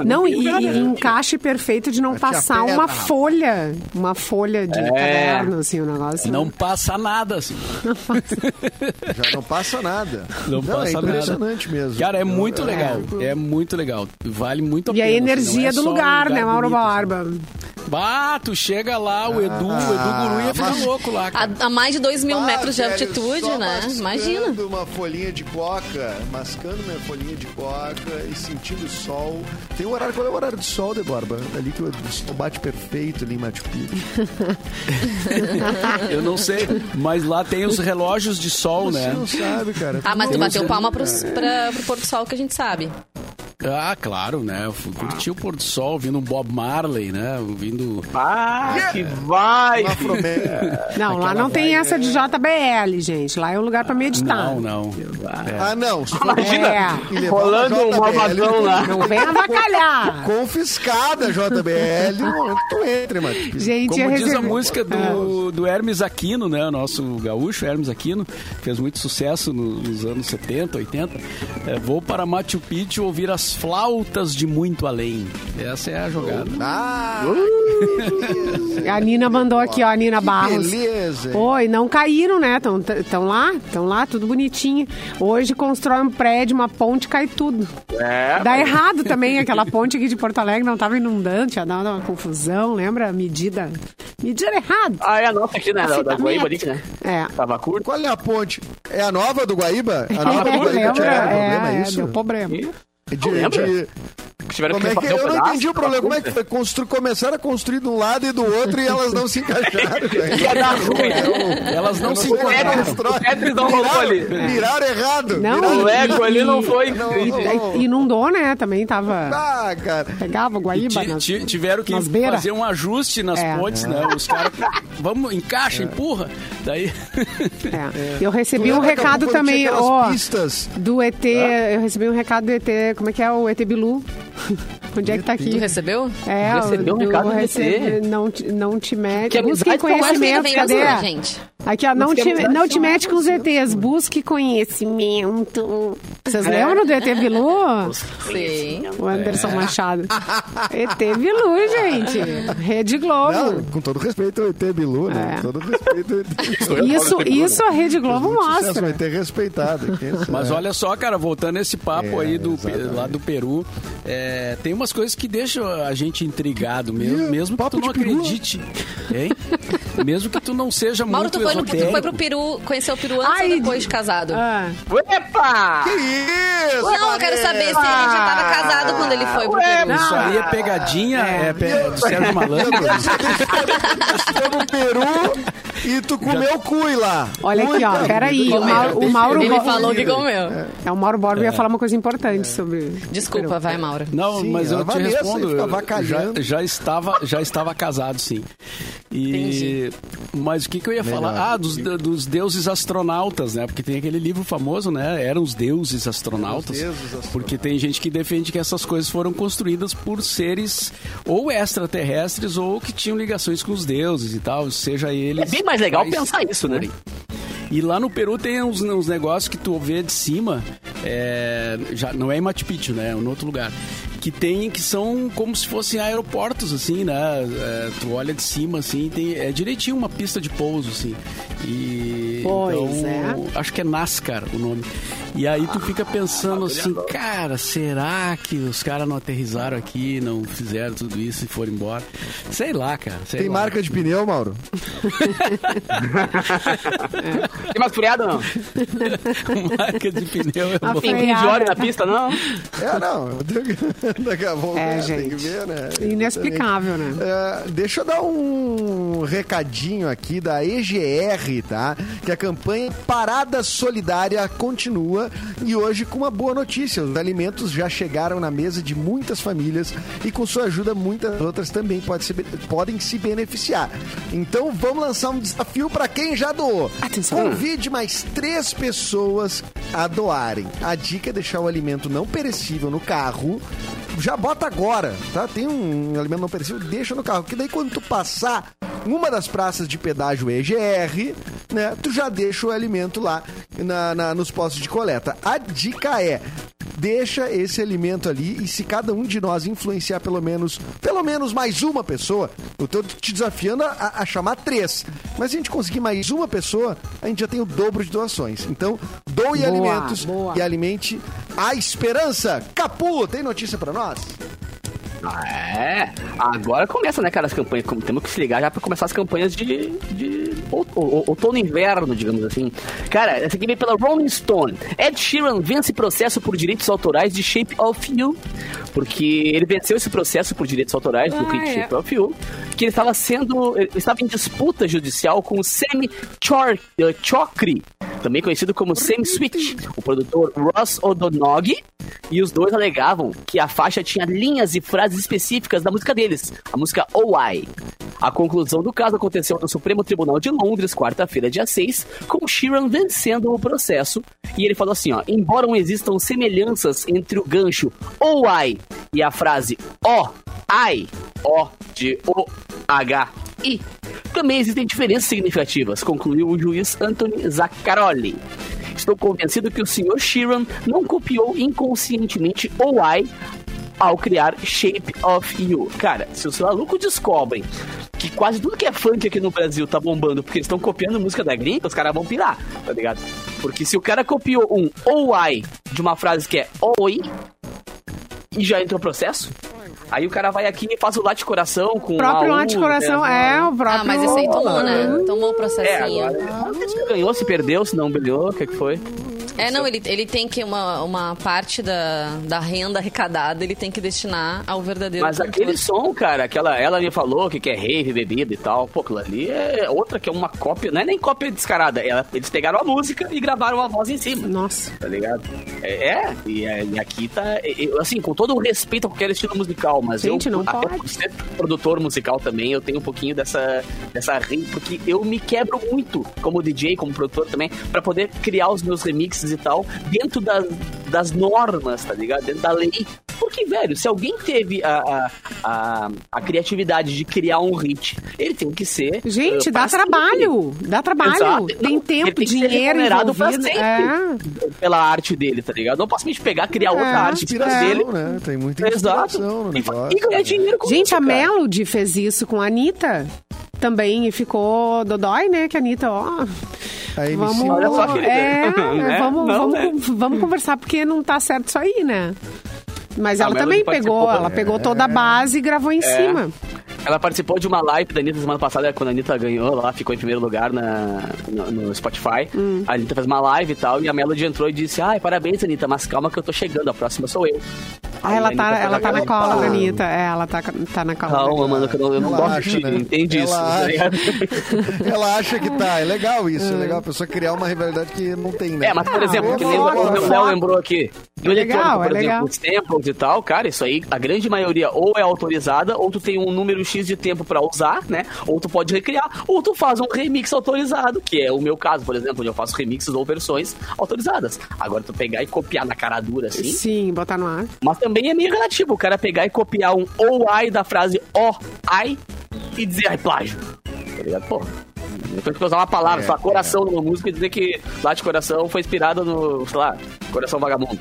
É, Não, e, e encaixe perfeito de não passar uma folha. Uma folha de caderno, assim, o negócio. Não passa nada, assim. Já não passa nada. Não passa é nada. impressionante mesmo. Cara, é muito legal. É muito legal. Vale muito a E pena. a assim, energia não é do um lugar, né, Mauro bonito, assim. Barba? Bah, tu chega lá, o Edu, o Edu Guru ia ficar mas- louco lá. cara. A, a mais de 2 mil Ah, metros de altitude, né? mascando Imagina. uma folhinha de coca, mascando minha folhinha de coca e sentindo o sol. Tem o horário, qual é o horário de sol, de Borba? Ali que o sol bate perfeito ali em Machu Picchu. Eu não sei, mas lá tem os relógios de sol, Você né? não sabe, cara. Ah, mas tu bateu palma pro, pra, pro pôr do sol que a gente sabe. Ah, claro, né? Eu fui curtir o pôr do sol, ouvindo um Bob Marley, né? Ouvindo. Ah, que vai! Não, lá não tem essa de JBL, gente. Lá é um lugar pra meditar. Não, não. É. Ah, não. Imagina, É. rolando um malvadão lá. Não vem avacalhar. Confiscada a JBL no momento que tu entra, Picchu. Gente, Como diz a música do, do Hermes Aquino, né? O nosso gaúcho, Hermes Aquino, fez muito sucesso no- nos anos 70, 80. É, vou para Machu Picchu ouvir as flautas de muito além. Essa é a jogada. Ah, A Nina mandou aqui, ó, a Nina Barros. beleza. Oi, não caíram, né? Estão lá, estão lá, tudo bonitinho. Hoje constrói um prédio, uma ponte, cai tudo. É, Dá errado também, aquela ponte aqui de Porto Alegre não estava inundante, ia dar uma confusão, lembra? Medida. Medida errada. Ah, é a nossa aqui, né? Da, da Fita Guaíba métrica. ali, né? É. Tava curto. Qual é a ponte? É a nova do Guaíba? A nova do É, Guaíba lembra? É, problema, é é, isso? deu problema. De, lembra? de- Tiveram como é que, eu não pedaço, entendi o problema. Como é que foi? Constru, começaram a construir de um lado e do outro e elas não se encaixaram. Ia dar ruim. Elas não se é que encontraram. O Tetris não rolou Miraram- ali. Errado. Não, miraram- O Lego ali não foi. Não, não. Inundou, né? Também tava. Ah, cara. Pegava Guaíba. Nas- ti- tiveram que fazer um ajuste nas É. pontes, né? Os caras, vamos, encaixa, empurra. Daí, É. Eu recebi Tu um que recado também, ó, pistas do ET. Eu recebi um recado do ET. Como é que é o ET Bilu? Onde é que tá aqui? Tu recebeu? É, Recebeu um do- recado do. Não, te- não te mete. Que Busque amizade foi essa? conhecimento, Vem cadê? azul, gente. Aqui, ó, não te, não te mete com os ETs. Busque conhecimento. Vocês lembram do ET Bilu? Sim. O Anderson Machado. ET Bilu, gente. Rede Globo. Não, com todo respeito ao ET Bilu, né? É. Com todo respeito ao ET Isso, isso a Rede Globo mostra. vai ter respeitado. Mas olha só, cara, voltando a esse papo É, aí do, exatamente. lá do Peru, é, tem umas coisas que deixam a gente intrigado, mesmo, mesmo que tu não peru. acredite. Hein? mesmo que tu não seja Mauro, muito tu foi, no, tu foi pro Peru, conheceu o Peru antes Ai, ou depois de casado? Ah, Epa! Que isso? Não, eu quero saber se ele já tava casado quando ele foi pro Peru. Isso aí é pegadinha, é, pe- do Sérgio Malandro. Você no Peru e tu comeu cui lá. olha aqui, ó. Peraí. O Mauro, o Mauro Ele falou que comeu. É, o Mauro Borba ia falar uma coisa importante sobre. Desculpa, vai, Mauro. Não, Sim, mas a eu te Vanessa respondo. Já, já estava, já estava casado, sim. E, mas o que, que eu ia falar? Ah, dos, dos deuses astronautas, né? Porque tem aquele livro famoso, né? Eram os deuses astronautas. Os deuses astronautas. Porque tem gente que defende que essas coisas foram construídas por seres ou extraterrestres ou que tinham ligações com os deuses e tal, seja eles. É bem mais legal pensar isso, né? E lá no Peru tem uns, uns negócios que tu vê de cima, é, já, não é em Machu Picchu, né? É em outro lugar. Que tem, que são como se fossem aeroportos, assim, né? É, tu olha de cima, assim, tem, é direitinho uma pista de pouso, assim. E, Pois então, Acho que é NASCAR o nome. E aí tu fica pensando assim, cara, será que os caras não aterrizaram aqui, não fizeram tudo isso e foram embora? Sei lá, cara. sei Tem lá. marca de pneu, Mauro? Tem mais furiado ou não? marca de pneu. é freada. de óleo na pista, não? É, não. Daqui a pouco É, né, tem que gente. ver, né? Inexplicável, né? É, deixa eu dar um recadinho aqui da EGR, tá? Que a campanha Parada Solidária continua e hoje com uma boa notícia. Os alimentos já chegaram na mesa de muitas famílias e com sua ajuda muitas outras também pode se- podem se beneficiar. Então vamos lançar um desafio para quem já doou. Atenção. Convide mais três pessoas a doarem. A dica é deixar o alimento não perecível no carro já bota agora, tá? Tem um alimento não perecível, deixa no carro. Que daí quando tu passar uma das praças de pedágio EGR, né? Tu já deixa o alimento lá na, na- nos postos de coleta. A dica é deixa esse alimento ali e se cada um de nós influenciar pelo menos pelo menos mais uma pessoa, eu tô te desafiando a, a chamar três. Mas se a gente conseguir mais uma pessoa, a gente já tem o dobro de doações. Então, doe Boa, alimentos boa. e alimente a esperança. Capu, tem notícia pra nós? Ah, É, agora começa, né, cara, as campanhas. Como Temos que se ligar já pra começar as campanhas de, de ou- ou- outono e inverno, digamos assim. Cara, essa aqui vem pela Rolling Stone. Ed Sheeran vence processo por direitos autorais de Shape of You. Porque ele venceu esse processo por direitos autorais do Ah, clipe é. Shape of You. Que ele estava sendo. Ele estava em disputa judicial com o Sammy Chor- eh, Chokri, também conhecido como Sam Switch, o produtor Ross O'Donoghue. E os dois alegavam que a faixa tinha linhas e frases específicas da música deles, a música OI. A conclusão do caso aconteceu no Supremo Tribunal de Londres, quarta-feira, dia 6, com Sheeran vencendo o processo. E ele falou assim, ó, embora não existam semelhanças entre o gancho OI e a frase O, I, O de O, H, I, também existem diferenças significativas, concluiu o juiz Anthony Zaccaroli. Estou convencido que o Sr. Sheeran não copiou inconscientemente OI ao criar Shape of You. Cara, se os malucos descobrem que quase tudo que é funk aqui no Brasil tá bombando porque eles estão copiando música da gringa, os caras vão pirar, tá ligado? Porque se o cara copiou um OI de uma frase que é Oi e já entrou processo, aí o cara vai aqui e faz o late coração com O próprio lá de coração né? é o próprio. Ah, mas esse aí tomou, né? Tomou o É, processinho. agora. Não sei se ganhou, se perdeu, se não ganhou, o que, que foi? É, não, ele, ele tem que uma, uma parte da, da renda arrecadada, ele tem que destinar ao verdadeiro Mas cantor. aquele som, cara, aquela, ela me falou que quer rave, bebida e tal. Pô, aquilo ali é outra que é uma cópia, não é nem cópia descarada. Ela, eles pegaram a música e gravaram a voz em cima. Nossa. Tá ligado? É, é, e, é, e aqui tá. eu, assim, com todo o respeito a qualquer estilo musical, mas Gente, eu, não até pode. por ser produtor musical também, eu tenho um pouquinho dessa, dessa porque eu me quebro muito como DJ, como produtor também, pra poder criar os meus remixes e tal, dentro das, das normas, tá ligado? Dentro da lei Porque, velho, se alguém teve a, a, a, a criatividade de criar um hit, ele tem que ser. Gente, uh, dá sempre. trabalho. Dá trabalho. Exato. Tem Não, tempo, ele tem que ser dinheiro envolvido. sempre É. Pela arte dele, tá ligado? Não posso me pegar, criar outra É, arte Inspiração, dele. né? Tem muita Exato. no E. e ganhar dinheiro com Gente, isso, a. Melody fez isso com a Anitta. Também e ficou dodói, né? Que a Anitta, ó. A MC Vamos, Olha só, querida. é, Né? vamos, Não, vamos, né? vamos conversar porque não tá certo isso aí, né? Mas A ela também pegou, ela pegou toda a base e gravou em cima. Ela participou de uma live da Anitta semana passada, quando a Anitta ganhou lá, ficou em primeiro lugar na, no, no Spotify. Hum. A Anitta fez uma live e tal, e a Melody entrou e disse, ai, parabéns, Anitta, mas calma que eu tô chegando, a próxima sou eu. Ah, ela tá, ela tá na cola da. Anitta. É, ela tá, tá na cola. Calma, mano, que eu não, eu não gosto acha, de né? entende Ela isso. tá acha. Ela acha que tá. É legal isso. É legal a pessoa criar uma rivalidade que não tem, né? É, mas por Ah, exemplo, é que nem o Léo lembrou aqui. No É eletrônico, legal, por é exemplo, legal. os tempos e tal, cara, isso aí, a grande maioria ou é autorizada, ou tu tem um número X de tempo pra usar, né? Ou tu pode recriar, ou tu faz um remix autorizado, que é o meu caso, por exemplo, onde eu faço remixes ou versões autorizadas. Agora tu pegar e copiar na cara dura, assim, Sim, botar no ar. mas também é meio relativo o cara pegar e copiar um ou ai da frase ó ai e dizer ai plágio. Tá ligado? Pô. Depois que usar uma palavra, É, só coração numa música e dizer que lá de coração foi inspirado no, sei lá, coração vagabundo.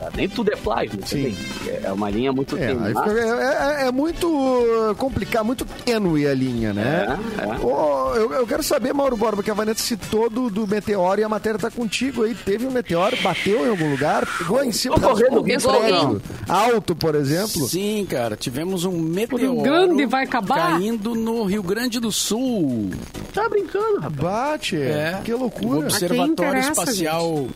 Tá? Nem tudo é plágio, você Sim. tem. É uma linha muito É, é, é- é muito complicado, muito tênue a linha, né? É, é. Ô, eu, eu quero saber, Mauro Borba, que a Vanessa citou do, do meteoro e a matéria tá contigo aí. Teve um meteoro, bateu em algum lugar, pegou em cima correndo, algum prédio alguém. alto, por exemplo. Sim, cara, tivemos um meteoro Grande vai acabar? caindo no Rio Grande do Sul. Tá brincando, rapaz. Bate, É. que O loucura. Observatório interessa, Espacial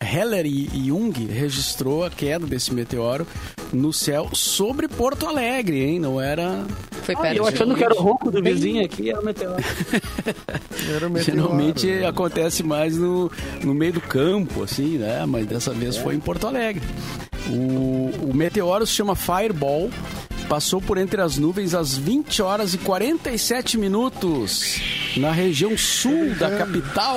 Heller e Jung registrou a queda desse meteoro no céu sobre Porto Alegre, hein? Não era. Foi Ah, perto. eu achando que era o ronco do vizinho aqui, era o meteoro. Era o meteoro. Geralmente né? acontece mais no, no meio do campo, assim, né? Mas dessa vez foi em Porto Alegre. O, o meteoro se chama Fireball. Passou por entre as nuvens às 20 horas e 47 minutos na região sul da capital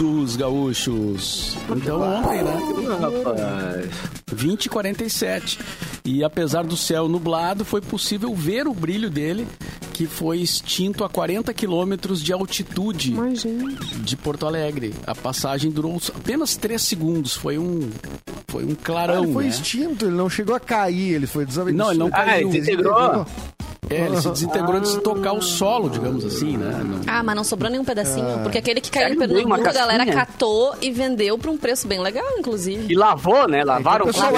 dos gaúchos. Então ontem, né? Rapaz. 20 e 47. E apesar do céu nublado, foi possível ver o brilho dele, que foi extinto a 40 quilômetros de altitude Imagina. de Porto Alegre. A passagem durou apenas 3 segundos. Foi um, foi um Ah, clarão, ele foi né? extinto, ele não chegou a cair, ele foi desavençado. Não, ele não Ah, caiu. ele desintegrou. É, ele se desintegrou de se tocar o solo, digamos assim, né? Não- Ah, mas não sobrou nenhum pedacinho. porque aquele que caiu em uma Pernambuco, a galera catou e vendeu por um preço bem legal, inclusive. E lavou, né? Lavaram O Guarujá,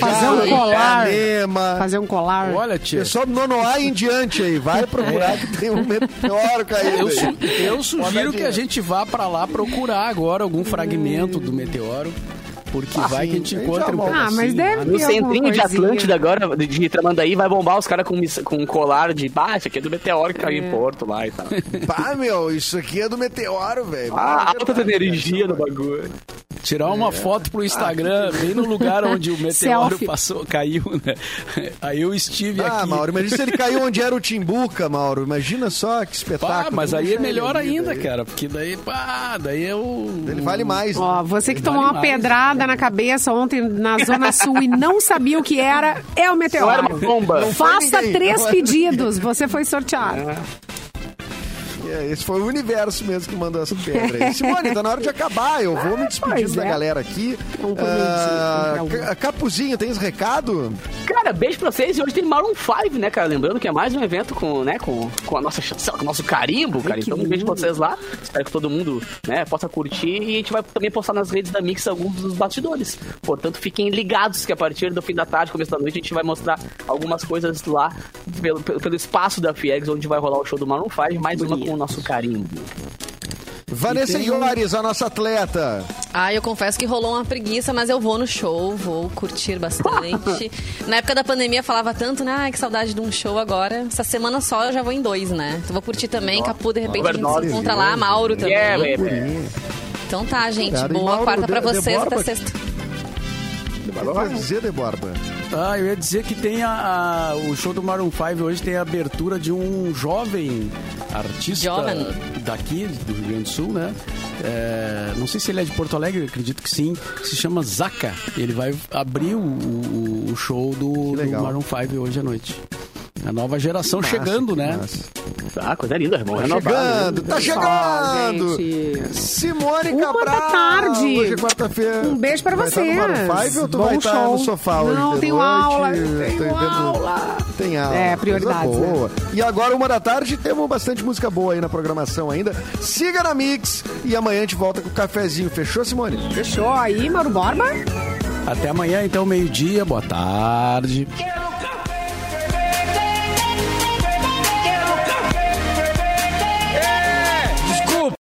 fazer um colar. Ipanema. Fazer um colar. Olha, tia, Pessoal do Nonoá em diante aí, vai procurar que tem um meteoro caindo eu, eu sugiro que a gente vá pra lá procurar agora algum fragmento do meteoro. Porque vai que a gente encontra um. Ah, mas deve lá, No centrinho de. Atlântida agora, de, Tramandaí, vai bombar os caras com, com um colar de baixa, que é do meteoro que caiu em Porto lá e tal. Pá, meu, isso aqui é do meteoro, velho. Ah, alta energia no bagulho. Tirar uma foto pro Instagram, bem no lugar onde o meteoro Selfie. passou, caiu, né? Aí eu estive Ah, aqui. Mauro, imagina se ele caiu onde era o Timbuca, Mauro. Imagina só que espetáculo. Pá, mas aí é melhor vida ainda, aí. cara, porque daí, pá, daí é o. Ele vale mais. né? Ó, você que Vale tomou uma mais. pedrada na cabeça ontem na Zona Sul e não sabia o que era, é o Não era uma meteoro. bomba. Faça três é pedidos, você foi sorteado. É, esse foi o universo mesmo que mandou essa pedra aí. Simone, tá na hora de acabar. Eu vou me despedindo da é. galera aqui. Ah, Ca- Capuzinho, tens recado? Cara, beijo pra vocês. E hoje tem Maroon 5, né, cara? Lembrando que é mais um evento com, né, com, com a nossa chancela, com o nosso carimbo, cara. Então, um beijo pra vocês lá. Espero que todo mundo, né, possa curtir. E a gente vai também postar nas redes da Mix alguns dos bastidores. Portanto, fiquem ligados que a partir do fim da tarde, começo da noite, a gente vai mostrar algumas coisas lá pelo, pelo, espaço da Fiegs, onde vai rolar o show do Maroon 5. Mais uma com nosso carimbo. Vanessa Iores, a nossa atleta. Ah, eu confesso que rolou uma preguiça, mas eu vou no show, vou curtir bastante. Na época da pandemia falava tanto, né? Ai, que saudade de um show agora. Essa semana só eu já vou em dois, né? Então vou curtir também, Capu, de repente a gente se encontra lá, Mauro também. Então tá, gente. Boa Mauro, quarta pra vocês, até sexta. Vai dizer, de Borba. Ah, eu ia dizer que tem a, a- o show do Maroon 5 hoje tem a abertura de um jovem artista Jovem. daqui, do Rio Grande do Sul, né? é, não sei se ele é de Porto Alegre, acredito que sim, que se chama Zaka. Ele vai abrir o, o- o show do, do. Maroon 5 hoje à noite. A nova geração Massa, chegando, né? massa. Ah, coisa linda, irmão. Tá chegando, tá chegando! gente. Simone Uma Cabral! da tarde. Hoje é quarta-feira. Um beijo pra Vai vocês. no Maroon 5 ou tu Bom vai estar no sofá hoje Não, tenho noite? aula, tenho aula. Tem aula. É, coisa prioridades, né? boa. E agora, uma da tarde, temos bastante música boa aí na programação ainda. Siga na Mix e amanhã a gente volta com o cafezinho. Fechou, Simone? Fechou aí, Mauro Borba? Até amanhã, então, meio-dia. Boa tarde. Quero